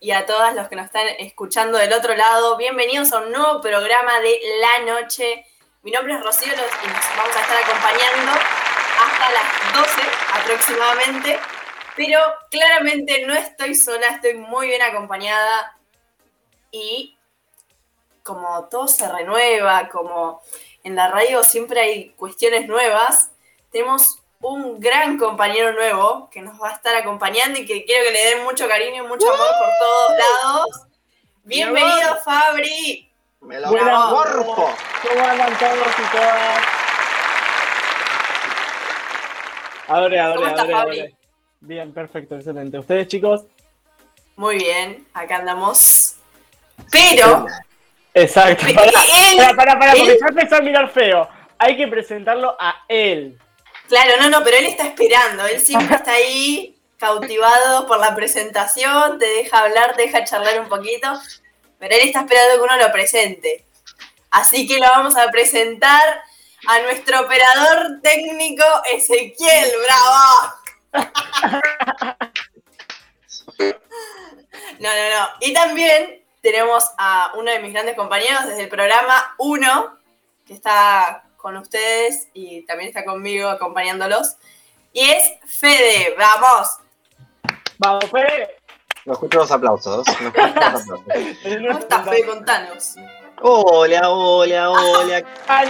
Y a todas los que nos están escuchando del otro lado. Bienvenidos a un nuevo programa de La Noche. Mi nombre es Rocío y nos vamos a estar acompañando hasta las 12 aproximadamente. Pero claramente no estoy sola, estoy muy bien acompañada y como todo se renueva, como en la radio siempre hay cuestiones nuevas, tenemos un gran compañero nuevo que nos va a estar acompañando y que quiero que le den mucho cariño y mucho amor por todos lados. Bienvenido, Fabri. Me Buenas, morfo. ¿Cómo andan todos y todas? Abre, abre, ¿Cómo estás, abre, Fabri? abre. Bien, perfecto, excelente. ¿Ustedes, chicos? Muy bien, acá andamos. Pero, Exacto. Él- Para, él- para, para, para, porque él- ya empezó a mirar feo. Hay que presentarlo a él. Claro, no, no, pero él está esperando. Él siempre está ahí, cautivado por la presentación, te deja hablar, te deja charlar un poquito. Pero él está esperando que uno lo presente. Así que lo vamos a presentar a nuestro operador técnico Ezequiel, bravo. No, no, no. Y también tenemos a uno de mis grandes compañeros desde el programa 1, que está con ustedes y también está conmigo acompañándolos. Y es Fede, vamos. Vamos, Fede. No escucho los aplausos. No escucho los aplausos. ¿Cómo estás, Fede? Contanos. Hola, hola, hola. Ah,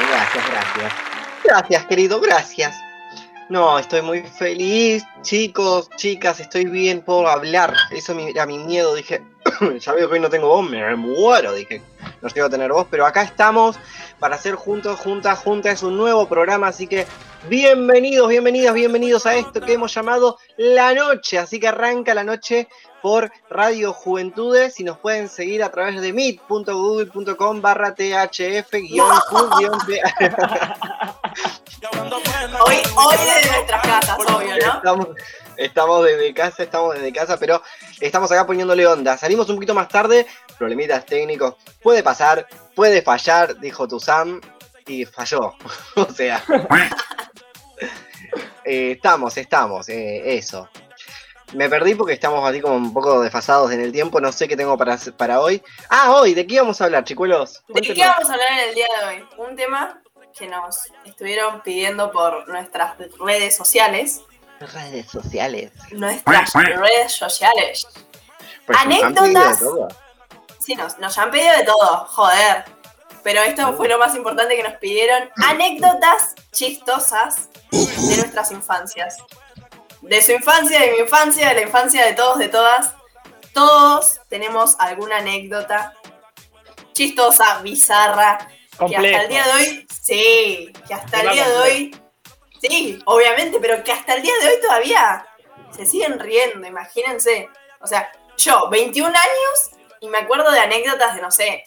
Gracias, gracias. Gracias, querido, gracias. No, estoy muy feliz, chicos, chicas, estoy bien, puedo hablar. Eso mi- era mi miedo, dije, ya veo que hoy no tengo voz, me muero, dije, no llego a tener voz, pero acá estamos para hacer juntos, juntas, juntas, un nuevo programa, así que bienvenidos, bienvenidas, bienvenidos a esto que hemos llamado La Noche, así que arranca la noche por Radio Juventudes y nos pueden seguir a través de meet.google.com barra thf. Hoy, hoy desde nuestras casas, obvio, ¿no? Estamos, estamos desde casa, estamos desde casa, pero estamos acá poniéndole onda. Salimos un poquito más tarde, problemitas técnicos. Puede pasar, puede fallar, dijo Tuzam, y falló. o sea. eh, estamos, estamos, eh, eso. Me perdí porque estamos así como un poco desfasados en el tiempo. No sé qué tengo para, para hoy. Ah, hoy, ¿de qué vamos a hablar, chicuelos? ¿De qué vamos a hablar en el día de hoy? Un tema que nos estuvieron pidiendo por nuestras redes sociales. Redes sociales. Nuestras redes sociales. Pues Anécdotas. Sí, nos, nos han pedido de todo, joder. Pero esto fue lo más importante que nos pidieron. Anécdotas chistosas de nuestras infancias. De su infancia, de mi infancia, de la infancia de todos, de todas. Todos tenemos alguna anécdota chistosa, bizarra, que hasta el día de hoy, sí, que hasta el día de hoy, sí, obviamente, pero que hasta el día de hoy todavía se siguen riendo, imagínense. O sea, yo, 21 años, y me acuerdo de anécdotas de, no sé,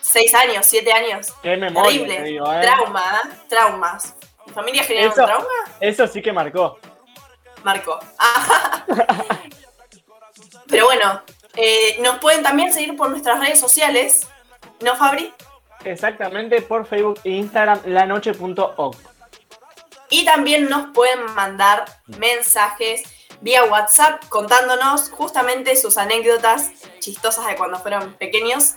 6 años, 7 años. Qué memoria, Terrible, te digo, ¿eh? trauma, ¿eh? traumas. ¿Mi familia generaron Eso- trauma? Eso sí que marcó. Marco. Ajá. Pero bueno, eh, nos pueden también seguir por nuestras redes sociales, ¿no, Fabri? Exactamente por Facebook e Instagram, lanoche.org. Y también nos pueden mandar mensajes vía WhatsApp contándonos justamente sus anécdotas chistosas de cuando fueron pequeños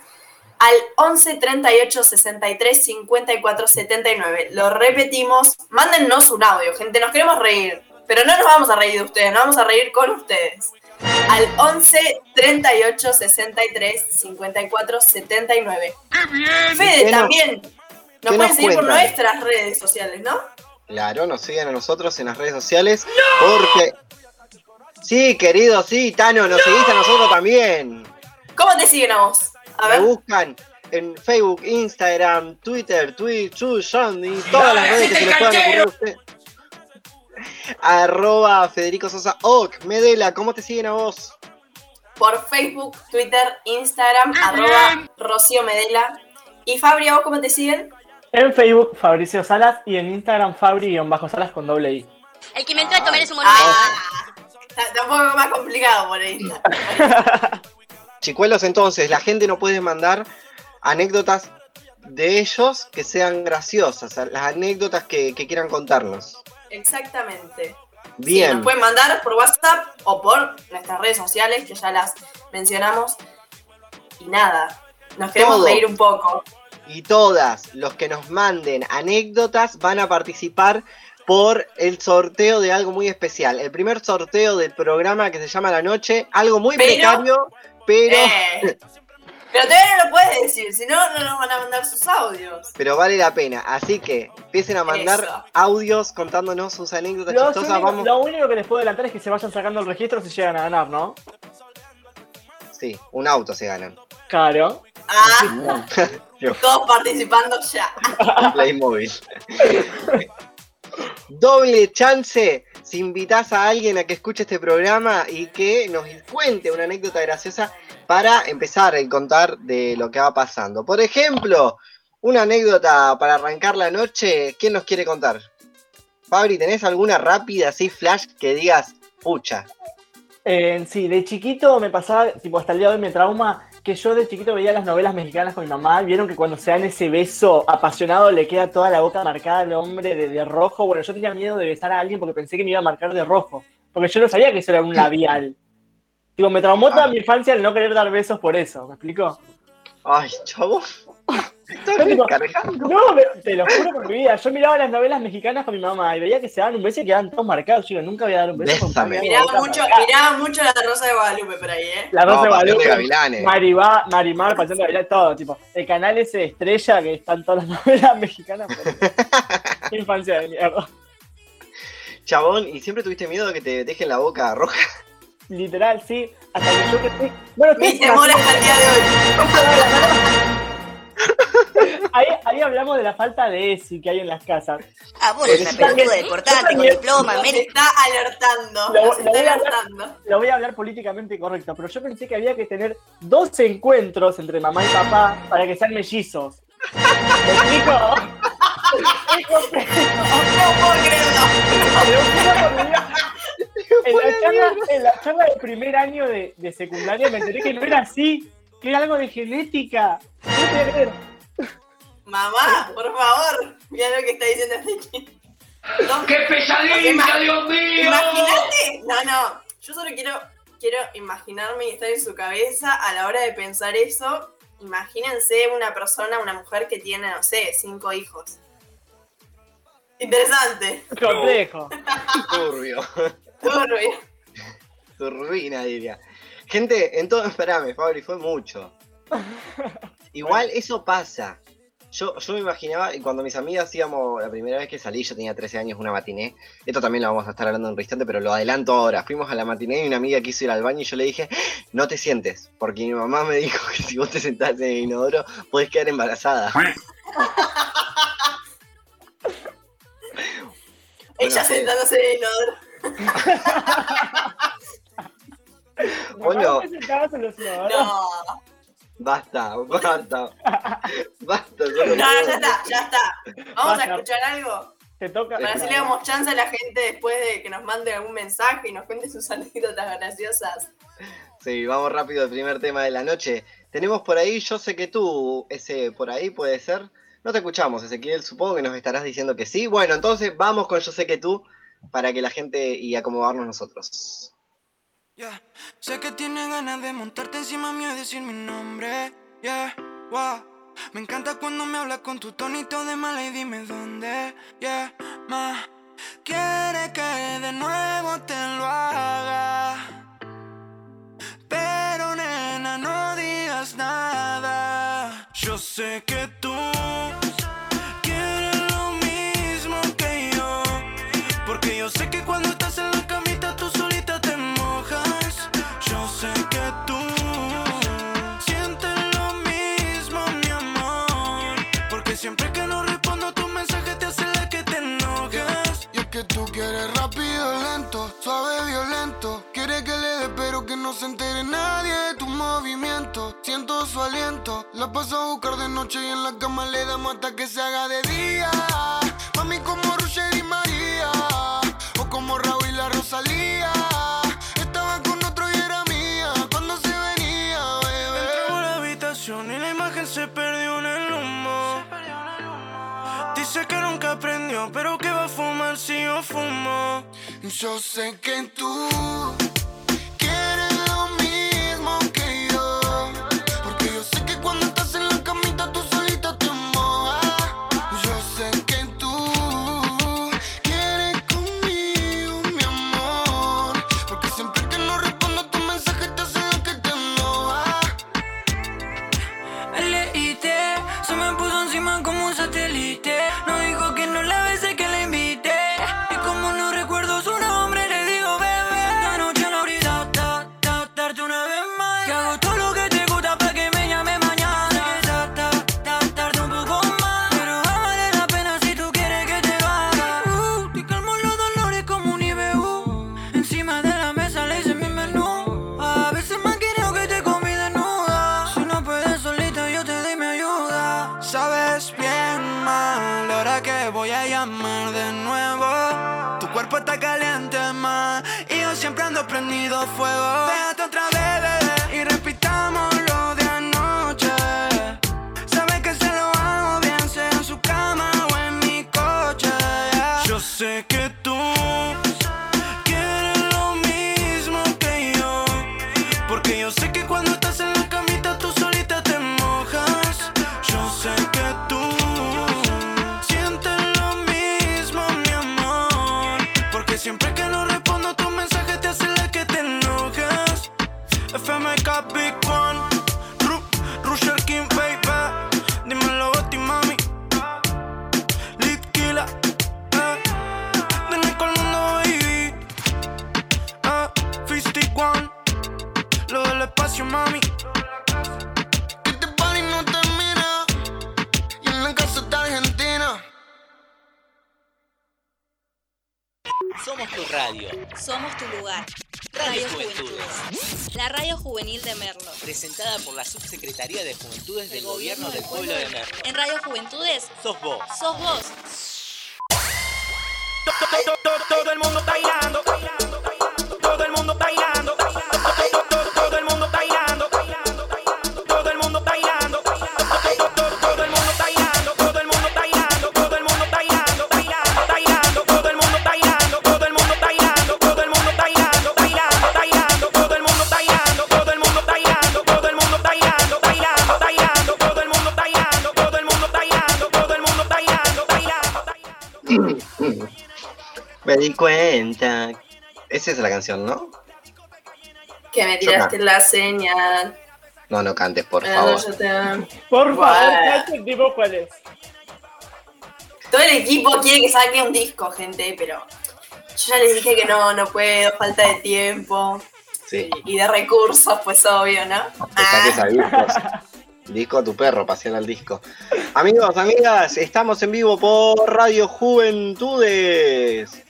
al 11 38 63 54 79. Lo repetimos, mándennos un audio, gente, nos queremos reír, pero no nos vamos a reír de ustedes, nos vamos a reír con ustedes. al 11 38 63 54 79. Fede, ¿Qué nos- también. Nos qué pueden nos seguir por cuentan? nuestras redes sociales, ¿no? Claro, nos siguen a nosotros en las redes sociales. Porque. Sí, querido, sí, Tano, nos seguís a nosotros también. ¿Cómo te siguen a vos? A Me ver. buscan en Facebook, Instagram, Twitter, Twitch, Shandy, todas las redes que se les puedan ocurrir a usted. Arroba Federico Sosa Oc. Medela, ¿cómo te siguen a vos? Por Facebook, Twitter, Instagram, arroba Rocío Medela. Y Fabri, ¿a vos cómo te siguen? En Facebook, Fabricio Salas. Y en Instagram, Fabri-Salas con doble I. El que me entró a tomar es un monumento. Ah, está, está un poco más complicado por ahí. Chicuelos, entonces, la gente no puede mandar anécdotas de ellos que sean graciosas, las anécdotas que, que quieran contarnos. Exactamente. Sí, Bien, nos pueden mandar por WhatsApp o por nuestras redes sociales, que ya las mencionamos. Y nada, nos queremos Todo. reír un poco. y todas los que nos manden anécdotas van a participar por el sorteo de algo muy especial. El primer sorteo del programa que se llama La Noche, algo muy Pero- precario, pero, Eh, pero todavía no lo puedes decir, si no, no nos van a mandar sus audios. pero vale la pena. Así que empiecen a mandar Eso. audios contándonos sus anécdotas Lo chistosas. único, Vamos. lo único que les puedo adelantar es que se vayan sacando el registro si llegan a ganar, ¿no? Sí, un auto se ganan. Claro. Ah, todos participando ya. Playmobil. Doble chance si invitas a alguien a que escuche este programa y que nos cuente una anécdota graciosa para empezar a contar de lo que va pasando. Por ejemplo, una anécdota para arrancar la noche. ¿Quién nos quiere contar? Fabri, ¿tenés alguna rápida así flash que digas, pucha? Eh, sí, de chiquito me pasaba, tipo, hasta el día de hoy me trauma que yo de chiquito veía las novelas mexicanas con mi mamá. Vieron que cuando se dan ese beso apasionado le queda toda la boca marcada al hombre de, de rojo. Bueno, yo tenía miedo de besar a alguien porque pensé que me iba a marcar de rojo. Porque yo no sabía que eso era un labial. Tipo, me traumó toda Ah. mi infancia el no querer dar besos por eso. ¿Me explico? Ay, chavo. Estás descargando. No, me- te lo juro por mi vida. Yo miraba las novelas mexicanas con mi mamá y veía que se daban un beso y quedaban todos marcados. Yo digo, nunca voy a dar un beso. la Miraba mucho, miraba mucho la Rosa de Guadalupe por ahí, ¿eh? La Rosa No, de Guadalupe, Gavilanes. Maribá, Marimar, Pasión de Gavilanes, todo, tipo. El canal ese de estrella que están todas las novelas mexicanas. pero- Qué infancia de mierda. Chabón, ¿y siempre tuviste miedo de que te dejen la boca roja? Literal, sí. Hasta que yo crecí. Bueno, Mi temor hasta el día de hoy. ahí, ahí hablamos de la falta de ESI que hay en las casas. Ah, vos eres una pelotuda de portante con diploma, Mary. está alertando. Lo- voy está a hablar. alertando. Lo voy a hablar políticamente correcto, pero yo pensé que había que tener dos encuentros entre mamá y papá para que sean mellizos. ¿Me explico? No puedo creerlo. En la, charla, en la charla del primer año de, de secundaria me enteré que no era así, que era algo de genética. No Mamá, por favor. Mira lo que está diciendo este chico. No, ¡Qué pesadilla, Dios mío! Imagínate. No, no. Yo solo quiero, quiero imaginarme y estar en su cabeza a la hora de pensar eso. Imagínense una persona, una mujer que tiene, no sé, cinco hijos. Interesante. Complejo. Turbio. Turbio. Turbina, diría. Gente, entonces, espérame, Fabri, fue mucho. Igual eso pasa. Yo, yo me imaginaba, y cuando mis amigas íbamos, la primera vez que salí, yo tenía 13 años, una matiné. Esto también lo vamos a estar hablando en un instante, pero lo adelanto ahora. Fuimos a la matiné y una amiga quiso ir al baño y yo le dije, no te sientes, porque mi mamá me dijo que si vos te sentás en el inodoro, podés quedar embarazada. Ella sentándose en el inodoro. Bueno. ¿te sentabas en los inodoros? No. Basta, basta. Basta. No, ya está, ya está. Vamos a escuchar algo. Te toca. Para así le damos chance a la gente después de que nos mande algún mensaje y nos cuente sus anécdotas graciosas. Sí, vamos rápido al primer tema de la noche. Tenemos por ahí, yo sé que tú, ese por ahí puede ser. No te escuchamos, Ezequiel, supongo que nos estarás diciendo que sí. Bueno, entonces vamos con yo sé que tú para que la gente y acomodarnos nosotros. Yeah. Sé que tienes ganas de montarte encima mío y decir mi nombre. Yeah, wow. Me encanta cuando me hablas con tu tonito de mala y dime dónde. Yeah, ma. Quiere que de nuevo te lo haga. Pero nena, no digas nada. Yo sé que tú. Suave, violento. Quieres que le dé, pero que no se entere nadie de tu movimiento. Siento su aliento, la paso a buscar de noche y en la cama le damos hasta que se haga de día. Mami, como Roger y María, o como Raúl y la Rosalía. Estaba con otro y era mía cuando se venía, bebé. Entramos a la habitación y la imagen se perdió en el humo. Dice que nunca aprendió, pero que si yo fumo. Yo sé que tú prendido fuego. Sos vos. Cuenta. Esa es la canción, ¿no? Que me tiraste la señal. No, no cantes, por Ah, favor. te- Por favor, Bueno. Cacho, tipo cuál es. Todo el equipo quiere que saque un disco, gente, pero yo ya les dije que no, no puedo, falta de tiempo Sí. y de recursos, pues obvio, ¿no? Te saques a discos. Disco a tu perro, pasear al disco. Amigos, amigas, estamos en vivo por Radio Juventudes.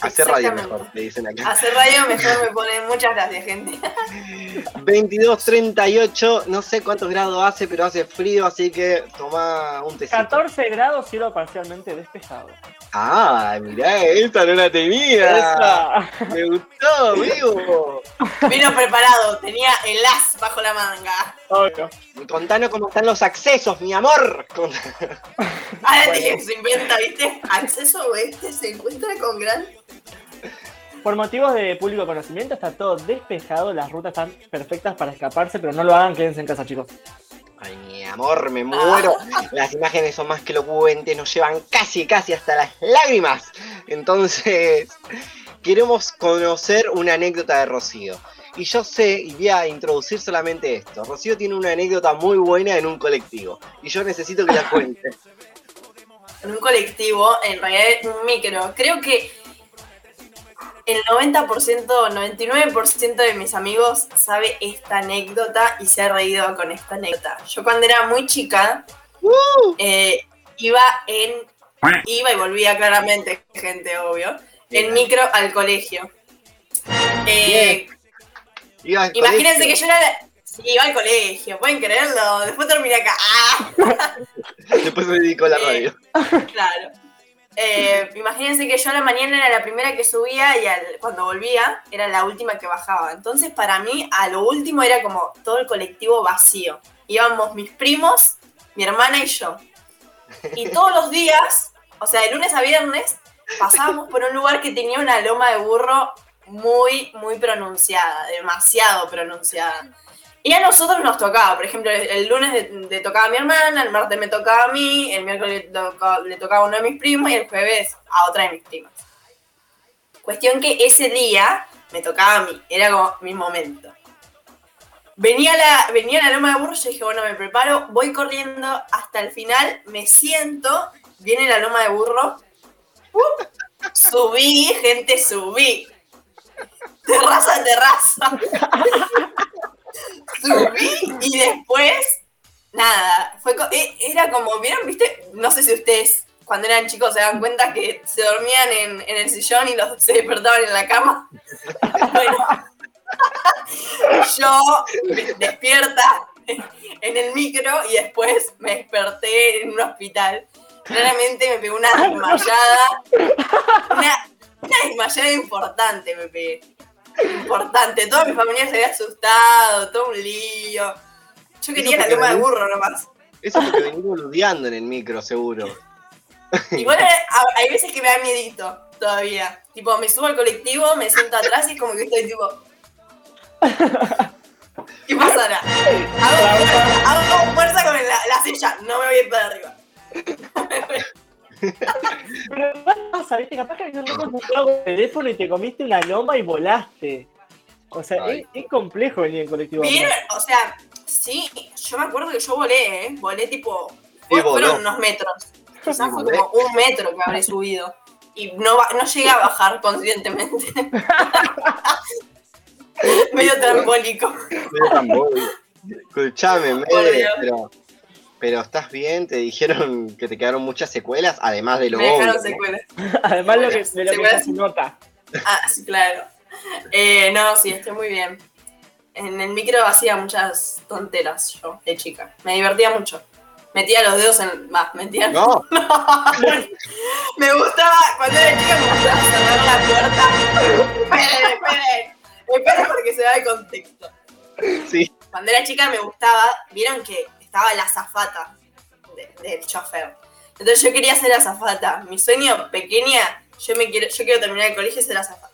Hacer radio mejor, le dicen acá. Hacer radio mejor me ponen muchas gracias, gente. 22.38, no sé cuántos grados hace, pero hace frío, así que toma un tecito. 14 grados, cielo parcialmente despejado. Ah, mirá, esta no la tenía. Esa. Me gustó, amigo. Vino preparado, tenía el as bajo la manga. Obvio. Contanos cómo están los accesos, mi amor. Ahora Bueno. se inventa, ¿viste? Acceso oeste se encuentra con gran. Por motivos de público conocimiento está todo despejado, las rutas están perfectas para escaparse, pero no lo hagan, quédense en casa, chicos. Amor, me muero. Las imágenes son más que elocuentes, nos llevan casi, casi hasta las lágrimas. Entonces, queremos conocer una anécdota de Rocío. Y yo sé, y voy a introducir solamente esto. Rocío tiene una anécdota muy buena en un colectivo. Y yo necesito que la cuente. En un colectivo, en realidad un micro. Creo que el 90%, 99% de mis amigos sabe esta anécdota y se ha reído con esta anécdota. Yo cuando era muy chica, eh, iba en. Iba y volvía claramente, gente, obvio. En micro al colegio. Eh, Iba al imagínense colegio. que yo era. sí, iba al colegio, pueden creerlo. Después terminé acá. ¡Ah! Después me dedicó a la Eh, radio. Claro. Eh, imagínense que yo a la mañana era la primera que subía y al- cuando volvía era la última que bajaba. Entonces para mí a lo último era como todo el colectivo vacío. Íbamos mis primos, mi hermana y yo. Y todos los días, o sea, de lunes a viernes, pasábamos por un lugar que tenía una loma de burro muy, muy pronunciada, demasiado pronunciada. Y a nosotros nos tocaba, por ejemplo, el, lunes le, tocaba a mi hermana, el martes me tocaba a mí, el miércoles le, toca- le tocaba a uno de mis primos y el jueves a otra de mis primas. Cuestión que ese día me tocaba a mí, era como mi momento. Venía la, venía la loma de burro, yo dije, bueno, me preparo, voy corriendo hasta el final, me siento, viene la loma de burro, subí, gente, subí. Terraza, terraza. Subí y después, nada, fue co- e- era como, ¿vieron? ¿Viste? No sé si ustedes cuando eran chicos se dan cuenta que se dormían en, en el sillón y los se despertaban en la cama. Bueno, yo despierta en el micro y después me desperté en un hospital. Claramente me pegó una desmayada. Una, una desmayada importante me pegué. Importante. Toda mi familia se había asustado, todo un lío. Yo quería la loma de burro nomás. Eso porque venís boludeando en el micro, seguro. Igual hay, hay veces que me da miedito todavía. Tipo, me subo al colectivo, me siento atrás y es como que estoy tipo. ¿Qué pasará? Hago, fuerza- hago fuerza con la, la silla, no me voy a ir para arriba. Pero ¿qué pasa? ¿Viste? Capaz que no con un de teléfono y te comiste una loma y volaste. O sea, es, es complejo venir en colectivo. ¿Vieron? O sea, sí, yo me acuerdo que yo volé, ¿eh? Volé tipo. Sí, fue- fueron voló. unos metros. Quizás fue como un metro que habré subido. Y no, no llegué a bajar conscientemente. Medio trambólico. Escuchame, Por Mede, Dios. pero, pero ¿estás bien? ¿Te dijeron que te quedaron muchas secuelas? Además de lo Me dejaron obvio. secuelas. Además lo que, de lo que Secuelas. se nota. Ah, sí, claro. Eh, no, sí, estoy muy bien. En el micro hacía muchas tonteras yo, de chica. Me divertía mucho. Metía los dedos en. Más, metía. No, me gustaba, cuando era chica me gustaba cerrar la puerta. Esperen, esperen. Esperen porque se da el contexto. sí. Cuando era chica me gustaba, vieron que estaba la azafata de- del chofer. Entonces yo quería ser azafata. Mi sueño pequeña, yo me quiero, yo quiero terminar el colegio y ser azafata.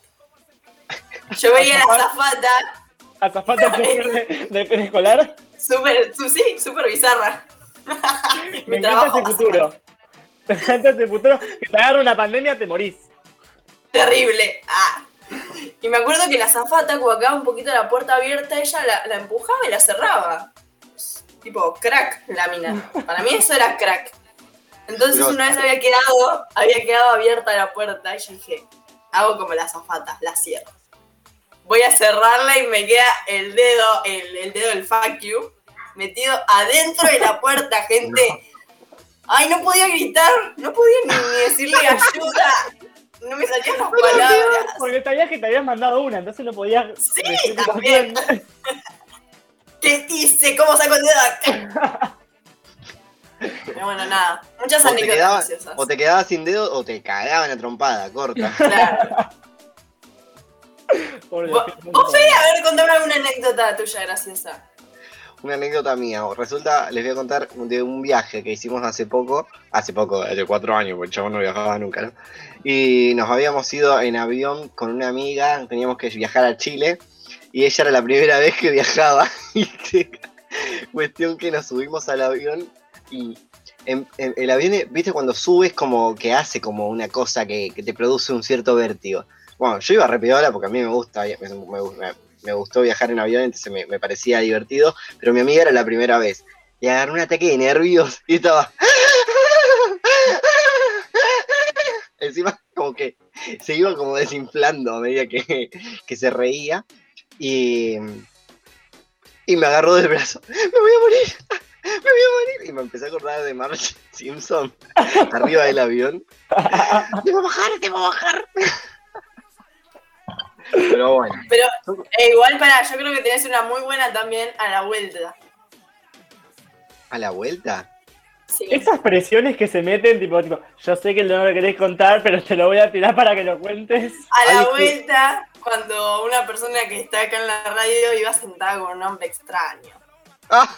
Yo veía a la azafata, Azafata de, de preescolar. súper, sí, súper bizarra. Me encanta ese futuro. Me encanta ese futuro. Que te agarra una pandemia, te morís. terrible. Ah. Y me acuerdo que la azafata, cuando quedaba un poquito la puerta abierta, ella la, la empujaba y la cerraba. Tipo, crack, la mina. Para mí eso era crack. Entonces una vez había quedado, había quedado abierta la puerta y yo dije, hago como la azafata, la cierro. Voy a cerrarla y me queda el dedo, el, el dedo del fuck you, metido adentro de la puerta, gente. Ay, no podía gritar, no podía ni, ni decirle ayuda. No me salían las palabras. Porque sabías que te habías mandado una, entonces no podías. Sí, también. ¿Qué hice? ¿Cómo saco el dedo acá? Pero bueno, nada. Muchas anécdotas graciosas. o te quedabas sin dedo o te cagaban a trompada, corta. Claro. Vos, vos, Fede, a ver, contame alguna anécdota tuya graciosa. Una anécdota mía. Resulta, les voy a contar de un viaje que hicimos hace poco. Hace poco, hace cuatro años, porque el chavo no viajaba nunca, ¿no? Y nos habíamos ido en avión con una amiga, teníamos que viajar a Chile. Y ella era la primera vez que viajaba. Cuestión que nos subimos al avión y en- el avión, viste, cuando subes como que hace como una cosa que, que te produce un cierto vértigo. Bueno, yo iba repiola porque a mí me gusta, me- me- gustó viajar en avión, entonces me, parecía divertido, pero mi amiga era la primera vez. Y agarré un ataque de nervios y estaba... Encima como que se iba como desinflando a medida que, que se reía. Y, y me agarró del brazo. ¡Me voy a morir! ¡Me voy a morir! Y me empecé a acordar de Marge Simpson arriba del avión. ¡Debo bajar! ¡Debo bajar! Pero bueno. Pero eh, igual para, yo creo que tenés una muy buena también a la vuelta. ¿A la vuelta? Sí. Esas presiones que se meten, tipo, tipo, yo sé que no lo querés contar, pero te lo voy a tirar para que lo cuentes. A la Ay, sí. vuelta, cuando una persona que está acá en la radio iba sentada con un hombre extraño. Ah.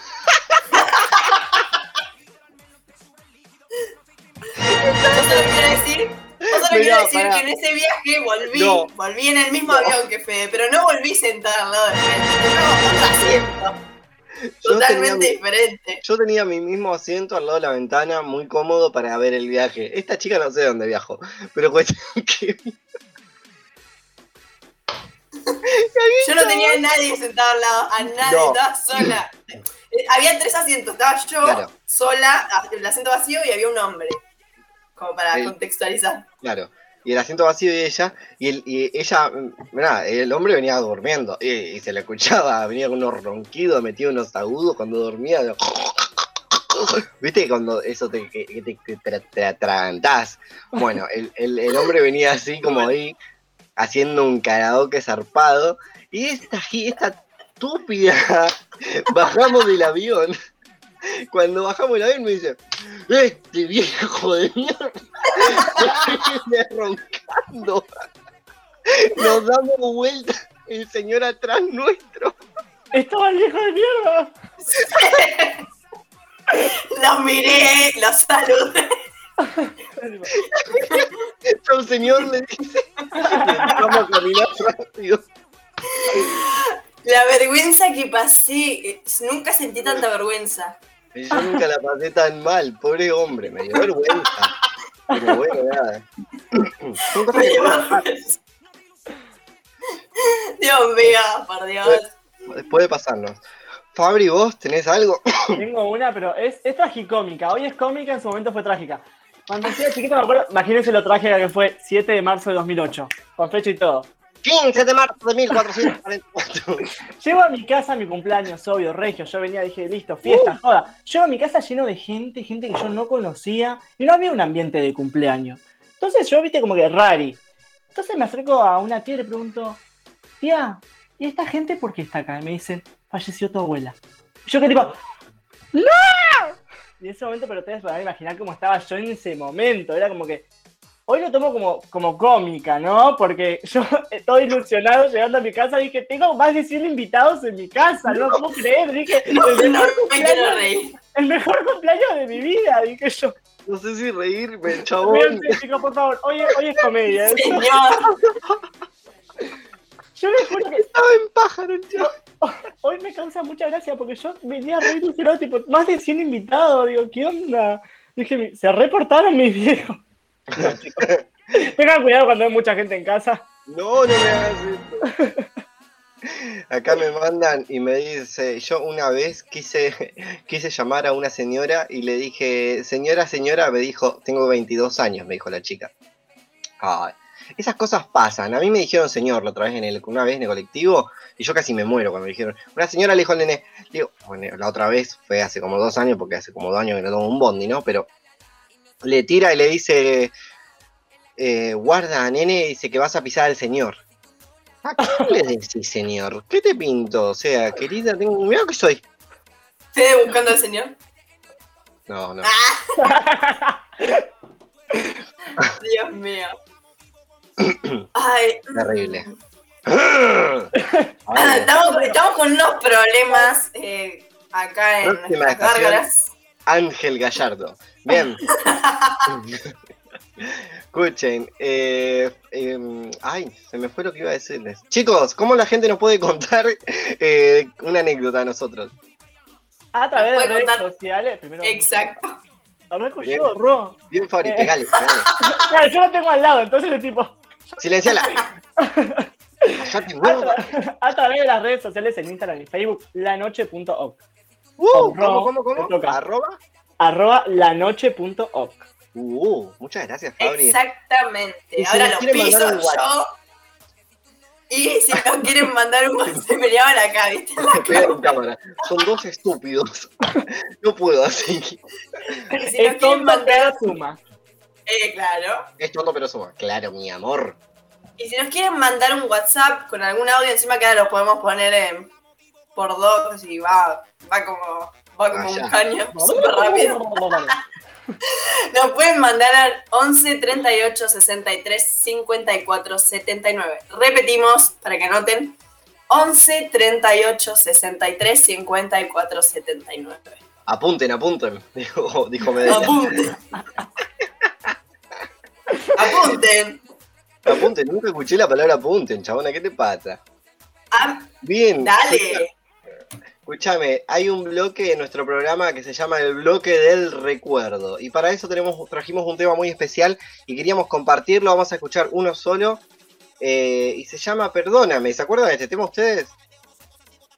Yo solo quiero decir, solo quiero decir que en ese viaje volví, No. volví en el mismo avión que Fede, pero no volví sentada al lado de Fede, no, otro asiento. Yo Totalmente tenía- diferente. Yo tenía mi mismo asiento al lado de la ventana, muy cómodo para ver el viaje. Esta chica no sé dónde viajó, pero cuestión que... Yo no tenía a nadie sentado al lado, a nadie, No. estaba sola. Eh, Había tres asientos, estaba yo Claro. sola, a- el asiento vacío y había un hombre. Como para El- contextualizar. Claro. Y el asiento vacío y ella, y, el- y ella, mm, mirá, el hombre venía durmiendo y, y se le escuchaba, venía con unos ronquidos, metía unos agudos cuando dormía. de- ¿Viste? Cuando eso te, te, que te- te atragantás. Bueno, el, el- el hombre venía así como ahí, haciendo un karaoke zarpado. Y esta, esta estúpida, bajamos del avión. Cuando bajamos del avión me dice, este viejo de mierda. Viene roncando. Nos damos vuelta el señor atrás nuestro. ¡Estaba el viejo de mierda! Los miré, los saludé. Chau señor, le dice. Empezamos a caminar rápido. La vergüenza que pasé, nunca sentí tanta vergüenza. Y yo nunca la pasé tan mal, pobre hombre, me dio vergüenza. Pero bueno, nada. Son cosas que. Dios mío, por Dios. después de pasarnos. Fabri, ¿vos tenés algo? Tengo una, pero es, es tragicómica. Hoy es cómica, en su momento fue trágica. Cuando era chiquito me acuerdo, imagínense lo trágica que fue 7 de marzo de 2008, con fecha y todo. 15 de marzo de 1444. Llego a mi casa, mi cumpleaños, obvio, regio. Yo venía, dije, listo, fiesta, joda. Llego a mi casa lleno de gente, gente que yo no conocía, y no había un ambiente de cumpleaños. Entonces yo, viste, como que rari. Entonces me acerco a una tía y le pregunto, tía, ¿y esta gente por qué está acá? Y me dicen, falleció tu abuela. Y yo que tipo, ¡No! Y en ese momento, pero ustedes podrán imaginar cómo estaba yo en ese momento. Era como que. Hoy lo tomo como, como cómica, ¿no? Porque yo estoy ilusionado llegando a mi casa. Dije, tengo más de 100 invitados en mi casa. No puedo creer. Dije, No, el, no, mejor me quiero cumpleaños, reír. el mejor cumpleaños de mi vida. Dije yo. No sé si reírme, chabón. chicos, por favor. Hoy, es- hoy es comedia. ¿eh? Señor, Yo les juro que Estaba en pájaro, chavo. hoy me causa mucha gracia porque yo venía re ilusionado, tipo, más de 100 invitados. Digo, ¿qué onda? Dije, se reportaron mis viejos. Tengan cuidado cuando hay mucha gente en casa. No, no me hagas esto. Acá me mandan y me dice, yo una vez quise, quise llamar a una señora y le dije, señora, señora, me dijo, tengo 22 años, me dijo la chica. Ay, esas cosas pasan. A mí me dijeron señor la otra vez en el, una vez en el colectivo y yo casi me muero cuando me dijeron. Una señora le dijo al nene, digo, bueno, la otra vez fue hace como dos años, porque hace como dos años que no tomo un bondi, ¿no? Pero le tira y le dice, eh, guarda, nene, dice que vas a pisar al señor. ¿A qué le decís, señor? ¿Qué te pinto? O sea, querida, tengo... Mira que soy. Fede buscando al señor. No, no. Dios mío. Ay, Terrible. ah, estamos, estamos con unos problemas eh, acá en nuestras gárgaras. Ángel Gallardo. Bien. Escuchen, eh, em, ay, se me fue lo que iba a decirles. Chicos, ¿cómo la gente nos puede contar eh, una anécdota a nosotros? A través de Puede redes contar- sociales. Primero, Exacto. Arranco Bien. yo, Ro. Bien, Fabri, Eh. pegale, pegale. Claro, yo lo tengo al lado, entonces es tipo. Silenciala. A, tra- a través de las redes sociales en Instagram y Facebook, lanoche.oc. Uh, ¿Cómo, cómo, cómo? Arroba. Arroba lanoche.oc. Uh, muchas gracias, Fabri. Exactamente. Y si Ahora nos lo piso yo. Y si nos quieren mandar un se peleaban acá, ¿viste? En cámara. Son dos estúpidos. No puedo así. Si nos Es quieren tonto, mandar. pero suma. Eh, claro. Es tonto, pero suma. Claro, mi amor. Y si nos quieren mandar un WhatsApp con algún audio, encima que ahora lo podemos poner en, por dos y va, va como, va como un caño, súper rápido. Nos pueden mandar al 11 38 63 54 79. Repetimos para que anoten. 11 38 63 54 79. Apunten, apunten. Dijo, dijo Medella. Apunten. Apunten. Apunten, nunca escuché la palabra apunten, chabona. ¿Qué te pasa? Ah, Bien. dale. Escúchame, hay un bloque en nuestro programa que se llama el bloque del recuerdo. Y para eso tenemos, trajimos un tema muy especial y queríamos compartirlo. Vamos a escuchar uno solo. eh, y se llama Perdóname. ¿Se acuerdan de este tema ustedes?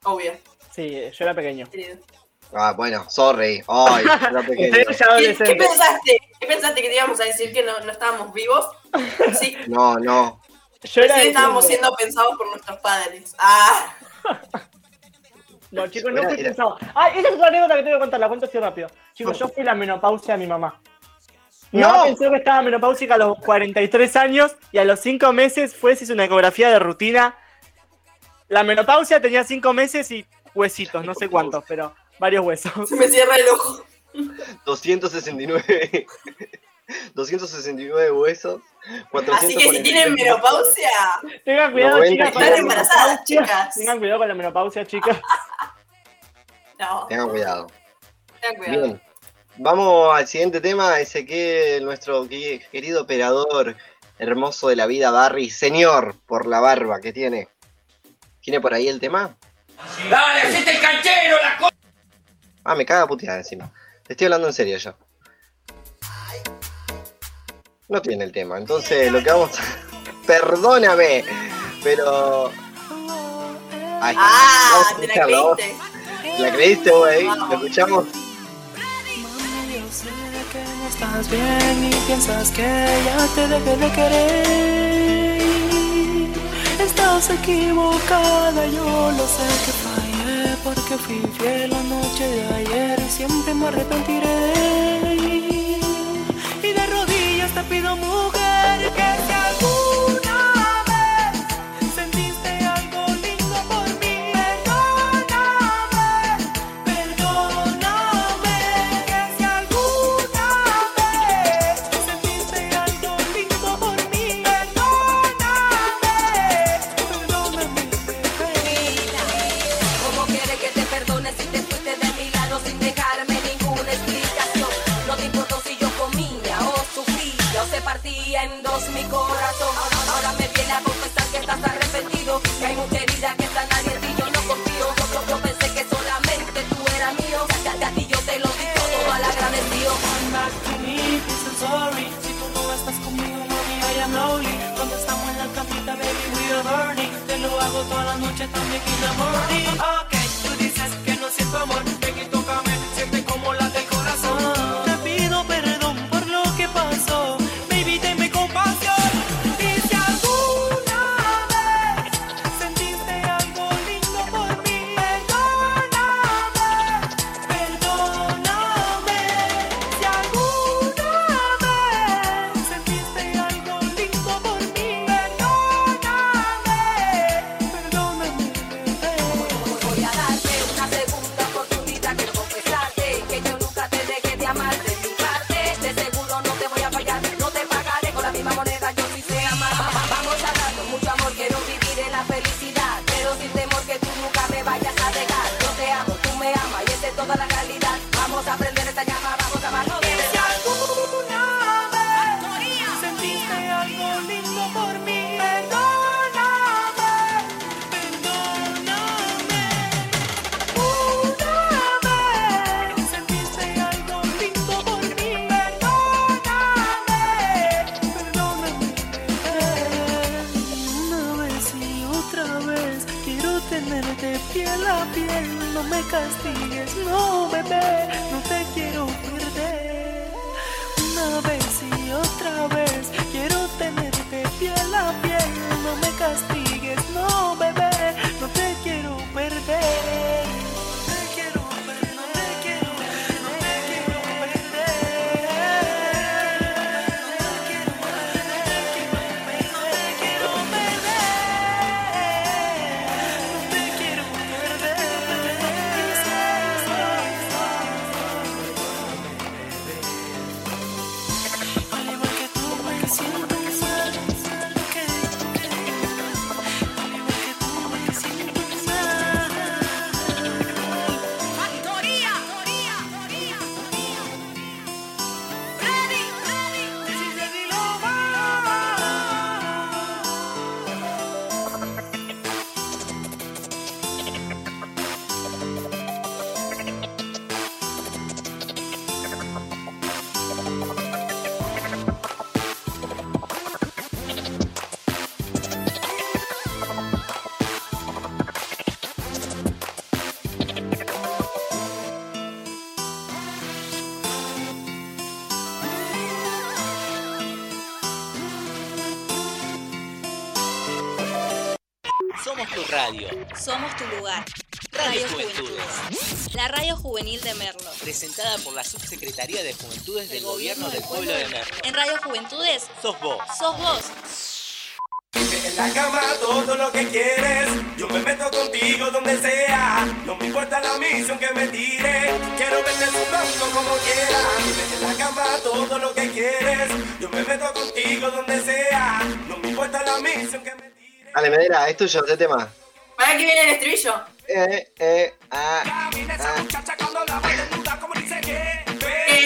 Obvio. Sí, yo era pequeño. querido. Ah, bueno, sorry. Ay, era pequeño. ¿Qué, pensaste? ¿Qué pensaste que te íbamos a decir que no, no estábamos vivos? Sí, No, no. Yo era estábamos siendo pensados por nuestros padres. Ah, No, chicos, no fui pensado. Ah, esa es otra anécdota que te voy a contar, la cuento así rápido. Chicos, yo fui la menopausia de mi mamá. Mi No. mamá pensó que estaba menopáusica a los 43 años y a los 5 meses fue, se hizo una ecografía de rutina. La menopausia tenía 5 meses y huesitos, no sé cuántos, pero varios huesos. se me cierra el ojo. 269. 269 huesos. Así que si tienen menopausia, Tengan cuidado, 90 chicas. están embarazadas, chicas. Tengan cuidado con la menopausia, chicas. No, Tengan cuidado. ten cuidado. Bien. Vamos al siguiente tema, ese que nuestro que- querido operador hermoso de la vida, Barry, señor, por la barba que tiene. ¿Tiene por ahí el tema? Dale, hacete el canchero, la co... Ah, me caga puteada encima. Te estoy hablando en serio yo. No tiene el tema, entonces lo que vamos a... Perdóname, pero... Está. Ah, Vamos a te la creíste. ¿La creíste, güey? ¿Lo escuchamos? Mami, yo sé que no estás bien y piensas que ya te dejé de querer. Estás equivocada, yo lo sé que fallé porque fui fiel la noche de ayer y siempre me arrepentiré. Te pido, mujer, toda la noche, también in the morning. Ok, la Subsecretaría de Juventudes del Gobierno del Pueblo de Merlo. En Radio Juventudes Sos vos. sos vos. En la cama todo lo que quieres, yo me meto contigo donde sea. No me importa la misión que me tire, quiero verte sudando como quieras. En la cama todo lo que quieres, yo me meto contigo donde sea. No me importa la misión que me Dale, Medera, es tuyo, este tema. ¿Para qué viene el estribillo? Eh, eh, ah, camina esa ah.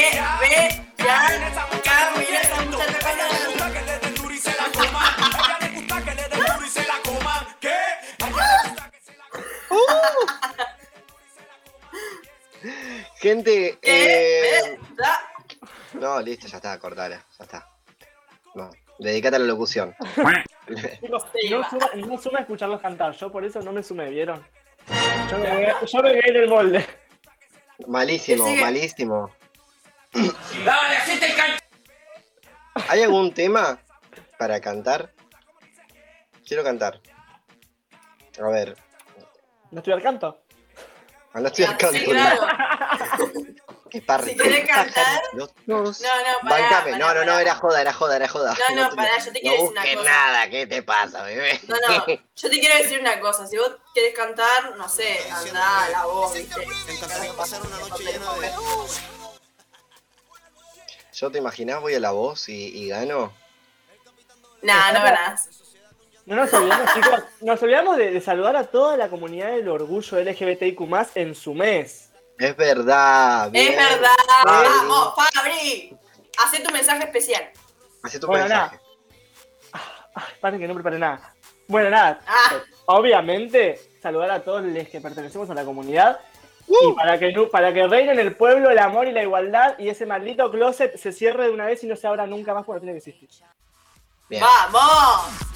ve, Eh, ve, ya, Gente, eh, no, listo, ya está, cortala, ya está. No, dedicate a la locución. Chicos, no suma, no suma escucharlos cantar, yo por eso no me sumé, ¿vieron? Yo me, yo me quedé en el molde. malísimo, malísimo. Dale, hacete el. ¿Hay algún tema para cantar? Quiero cantar. A ver, ¿No estoy al canto? a no estoy al canto. Sí, claro. Qué par- Si querés cantar. Los. No, no, pará, Bancame. pará, No, no, no, pará. era joda, era joda, era joda. No, no, pará, yo te quiero no decir una cosa. nada, ¿qué te pasa, bebé? No, no, yo te quiero decir una cosa. Si vos querés cantar, no sé, anda a la voz, ¿viste? Yo te imaginás, voy a la voz y, y gano. Nah, no ganás. No nos olvidamos, chicos, nos olvidamos de, de saludar a toda la comunidad del orgullo LGBTIQ en su mes. Es verdad. bien. Es verdad. Fabri, Vamos, Fabri. Hacé tu mensaje especial. Hacé tu Bueno, mensaje. Ay, paren que no preparé nada. Bueno, nada, Ah, obviamente, saludar a todos los que pertenecemos a la comunidad. Uh. Y para que, para que reine en el pueblo el amor y la igualdad y ese maldito closet se cierre de una vez y no se abra nunca más porque tiene que existir. Bien. vamos.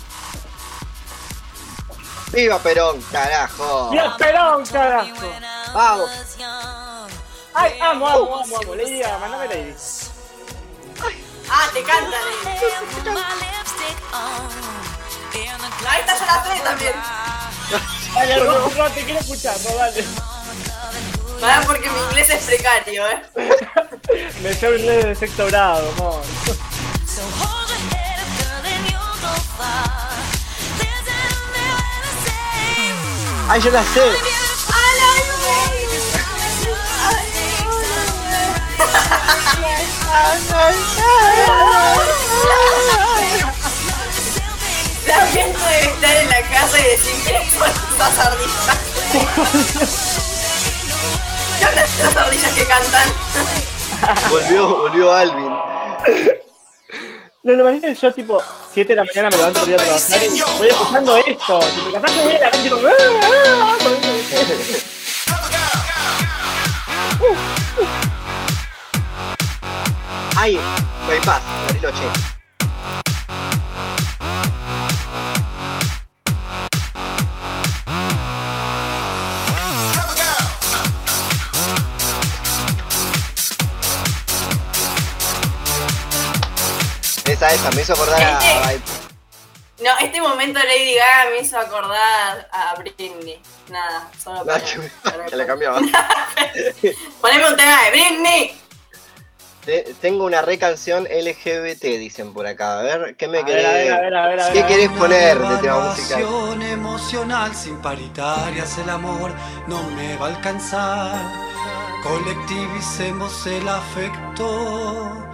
¡Viva Perón, carajo! ¡Dios Perón, carajo! ¡Vamos! ¡Ay, amo, amo, amo, amo! Lady mandame Lady. Ah, te cantan. Ahí está yo la fe también. Dale, no, no, te quiero escuchar, no, dale. Pará porque mi inglés es precario, eh. Me llevo inglés de sexto grado, amor. ¡Ay, yo la sé! La gente debe estar en la casa y decir que son esas ardillas. ¿Qué onda esas ardillas que cantan? Volvió, volvió Alvin. No, lo imagino que yo, tipo, 7 de la mañana me levanto para ir a trabajar y voy escuchando esto. Si me cantaste bien, la gente, tipo, ¡ah, ah! ¡Ay! Bypass, Bariloche. Esa, me hizo acordar a. a- No, este momento Lady Gaga me hizo acordar a Britney. Nada, solo para. que, para- que la cambiaba. Poneme un tema de Britney. Te- tengo una recanción LGBT, dicen por acá. A ver, ¿qué me A ver, querés? a ver, a ver, a ver, a ver, ¿Qué querés poner de tema musical? emocional sin paritarias el amor no me va a alcanzar. Colectivicemos el afecto.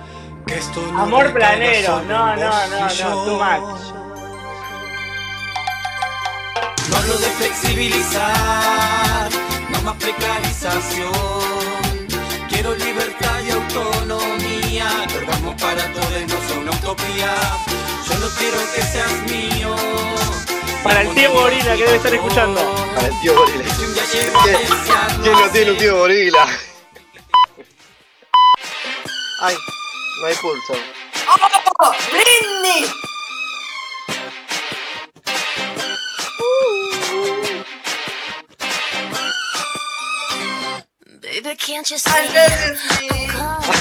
Que esto no Amor planero, no, no, no, no, yo. too much. No hablo de flexibilizar, no más precarización. Quiero libertad y autonomía, perdamos para todos, no son una utopía. Yo no quiero que seas mío. Para el tío Gorila que debe estar escuchando. Para el tío Gorila. ¿Quién, quién no tiene un tío Gorila? Ay, no hay pulso. ¡Oh! ¡Britney! Baby, can't you I can't see.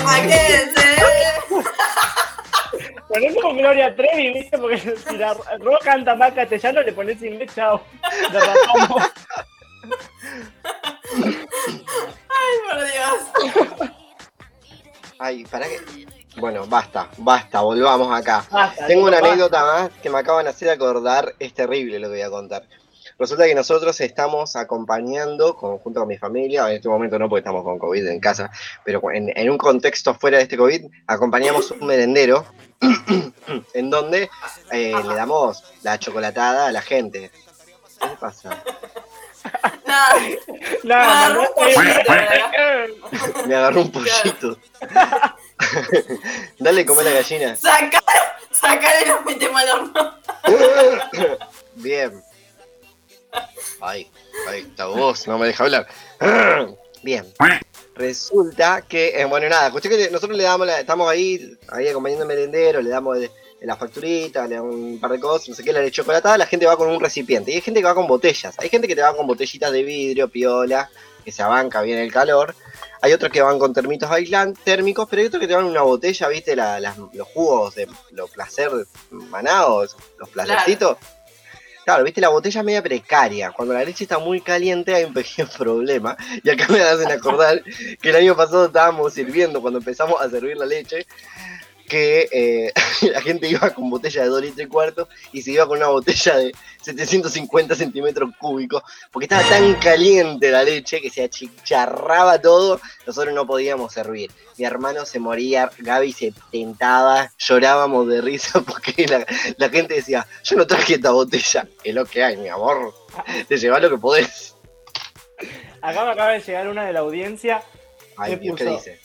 I can't see. Ponés como Gloria Trevi, ¿viste? Porque si la Ro canta más castellano, le pones inglés, chao. Ay, por Dios. Ay, para que. Bueno, basta, basta, volvamos acá. Basta, Tengo una basta. anécdota más que me acaban de hacer acordar. Es terrible lo que voy a contar. Resulta que nosotros estamos acompañando, con- junto con mi familia, en este momento no porque estamos con COVID en casa, pero en, en un contexto fuera de este COVID, acompañamos un merendero en donde eh, le damos la chocolatada a la gente. ¿Qué pasa? Nada. Nada, Agarró un pollito, Me agarró un pollito. Dale, come la gallina. Sacalo, sacalo y lo metemos al horno. Bien. Ay, ay, esta voz no me deja hablar. Bien. Resulta que, eh, bueno, nada, cuestión que nosotros le damos, la- estamos ahí, ahí acompañando al merendero, le damos de la facturita, le damos un par de cosas, no sé qué, la de chocolatada, la gente va con un recipiente. Y hay gente que va con botellas. Hay gente que te va con botellitas de vidrio, piola, que se abanca bien el calor. Hay otros que van con termitos aislantes, térmicos, pero hay otros que te van en una botella, viste, la- las- los jugos de los placer manados, los placercitos. Claro, viste, la botella media precaria. Cuando la leche está muy caliente hay un pequeño problema. Y acá me hacen acordar que el año pasado estábamos sirviendo, cuando empezamos a servir la leche, que eh, la gente iba con botella de 2 litros y cuarto y se iba con una botella de 750 centímetros cúbicos, porque estaba tan caliente la leche que se achicharraba todo, nosotros no podíamos servir. Mi hermano se moría, Gaby se tentaba, llorábamos de risa porque la, la gente decía, yo no traje esta botella, es lo que hay, mi amor, te llevas lo que podés. Acá me acaba de llegar una de la audiencia. Ay, ¿Qué dice?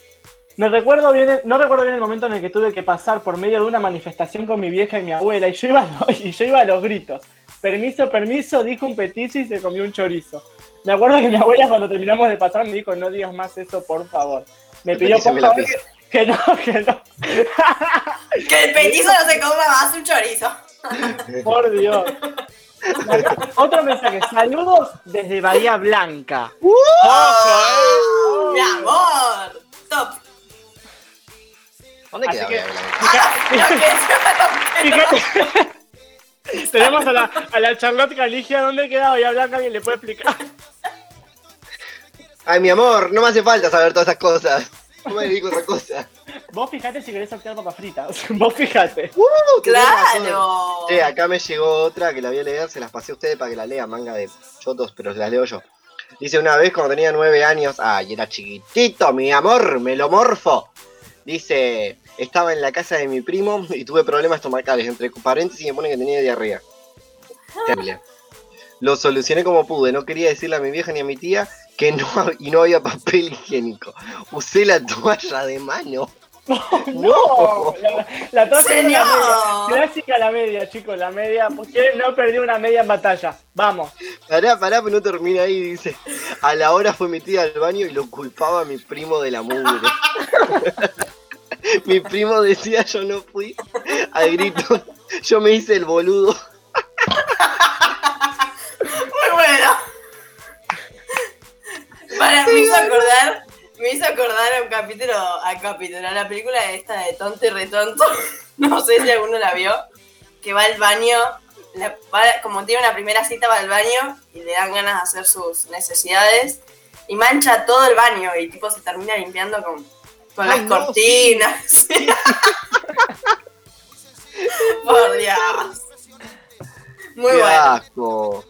Me recuerdo bien, no recuerdo bien el momento en el que tuve que pasar por medio de una manifestación con mi vieja y mi abuela y yo iba, a lo- y yo iba a los gritos. Permiso, permiso, dijo un petizo y se comió un chorizo. Me acuerdo que mi abuela cuando terminamos de pasar me dijo, no digas más eso, por favor. Me El pidió por favor que, que no, que no. Que el petizo no se coma más un chorizo. Por Dios. Otro mensaje. Saludos desde Bahía Blanca. ¡Uh! ¡Ojo, eh! Mi amor. Top. ¿Dónde queda que-? Fíjate. Tenemos a la, a la Charlotte Caligia. ¿Dónde queda Bahía Blanca? ¿Alguien le puede explicar? Ay, mi amor, no me hace falta saber todas esas cosas. No me dedico a otra cosa. Vos fijate si querés sortear papas fritas. Vos fijate. Uh. Claro. Che, acá me llegó otra que la voy a leer, se las pasé a ustedes para que la lean, manga de chotos, pero las leo yo. Dice una vez cuando tenía nueve años, ay, era chiquitito, mi amor, melomorfo. Dice, estaba en la casa de mi primo y tuve problemas estomacales, entre paréntesis me pone que tenía diarrea. Terrible. Lo solucioné como pude, no quería decirle a mi vieja ni a mi tía que no y no había papel higiénico. Usé la toalla de mano. No, la, la toalla es la Señor. media. Clásica la media, chicos, la media. Porque no perdió una media en batalla. Vamos. Pará, pará, pero no termina ahí, dice. A la hora fue mi tía al baño y lo culpaba a mi primo de la mugre. mi primo decía yo no fui. Al grito, yo me hice el boludo. Muy bueno. Para, me hizo acordar, me hizo acordar a un capítulo, a capítulo, a la película esta de Tonto y Retonto. no sé si alguno la vio, que va al baño, como tiene una primera cita, va al baño y le dan ganas de hacer sus necesidades y mancha todo el baño y tipo se termina limpiando con, con Ay, las no, cortinas. Por Dios. Muy Qué bueno. asco.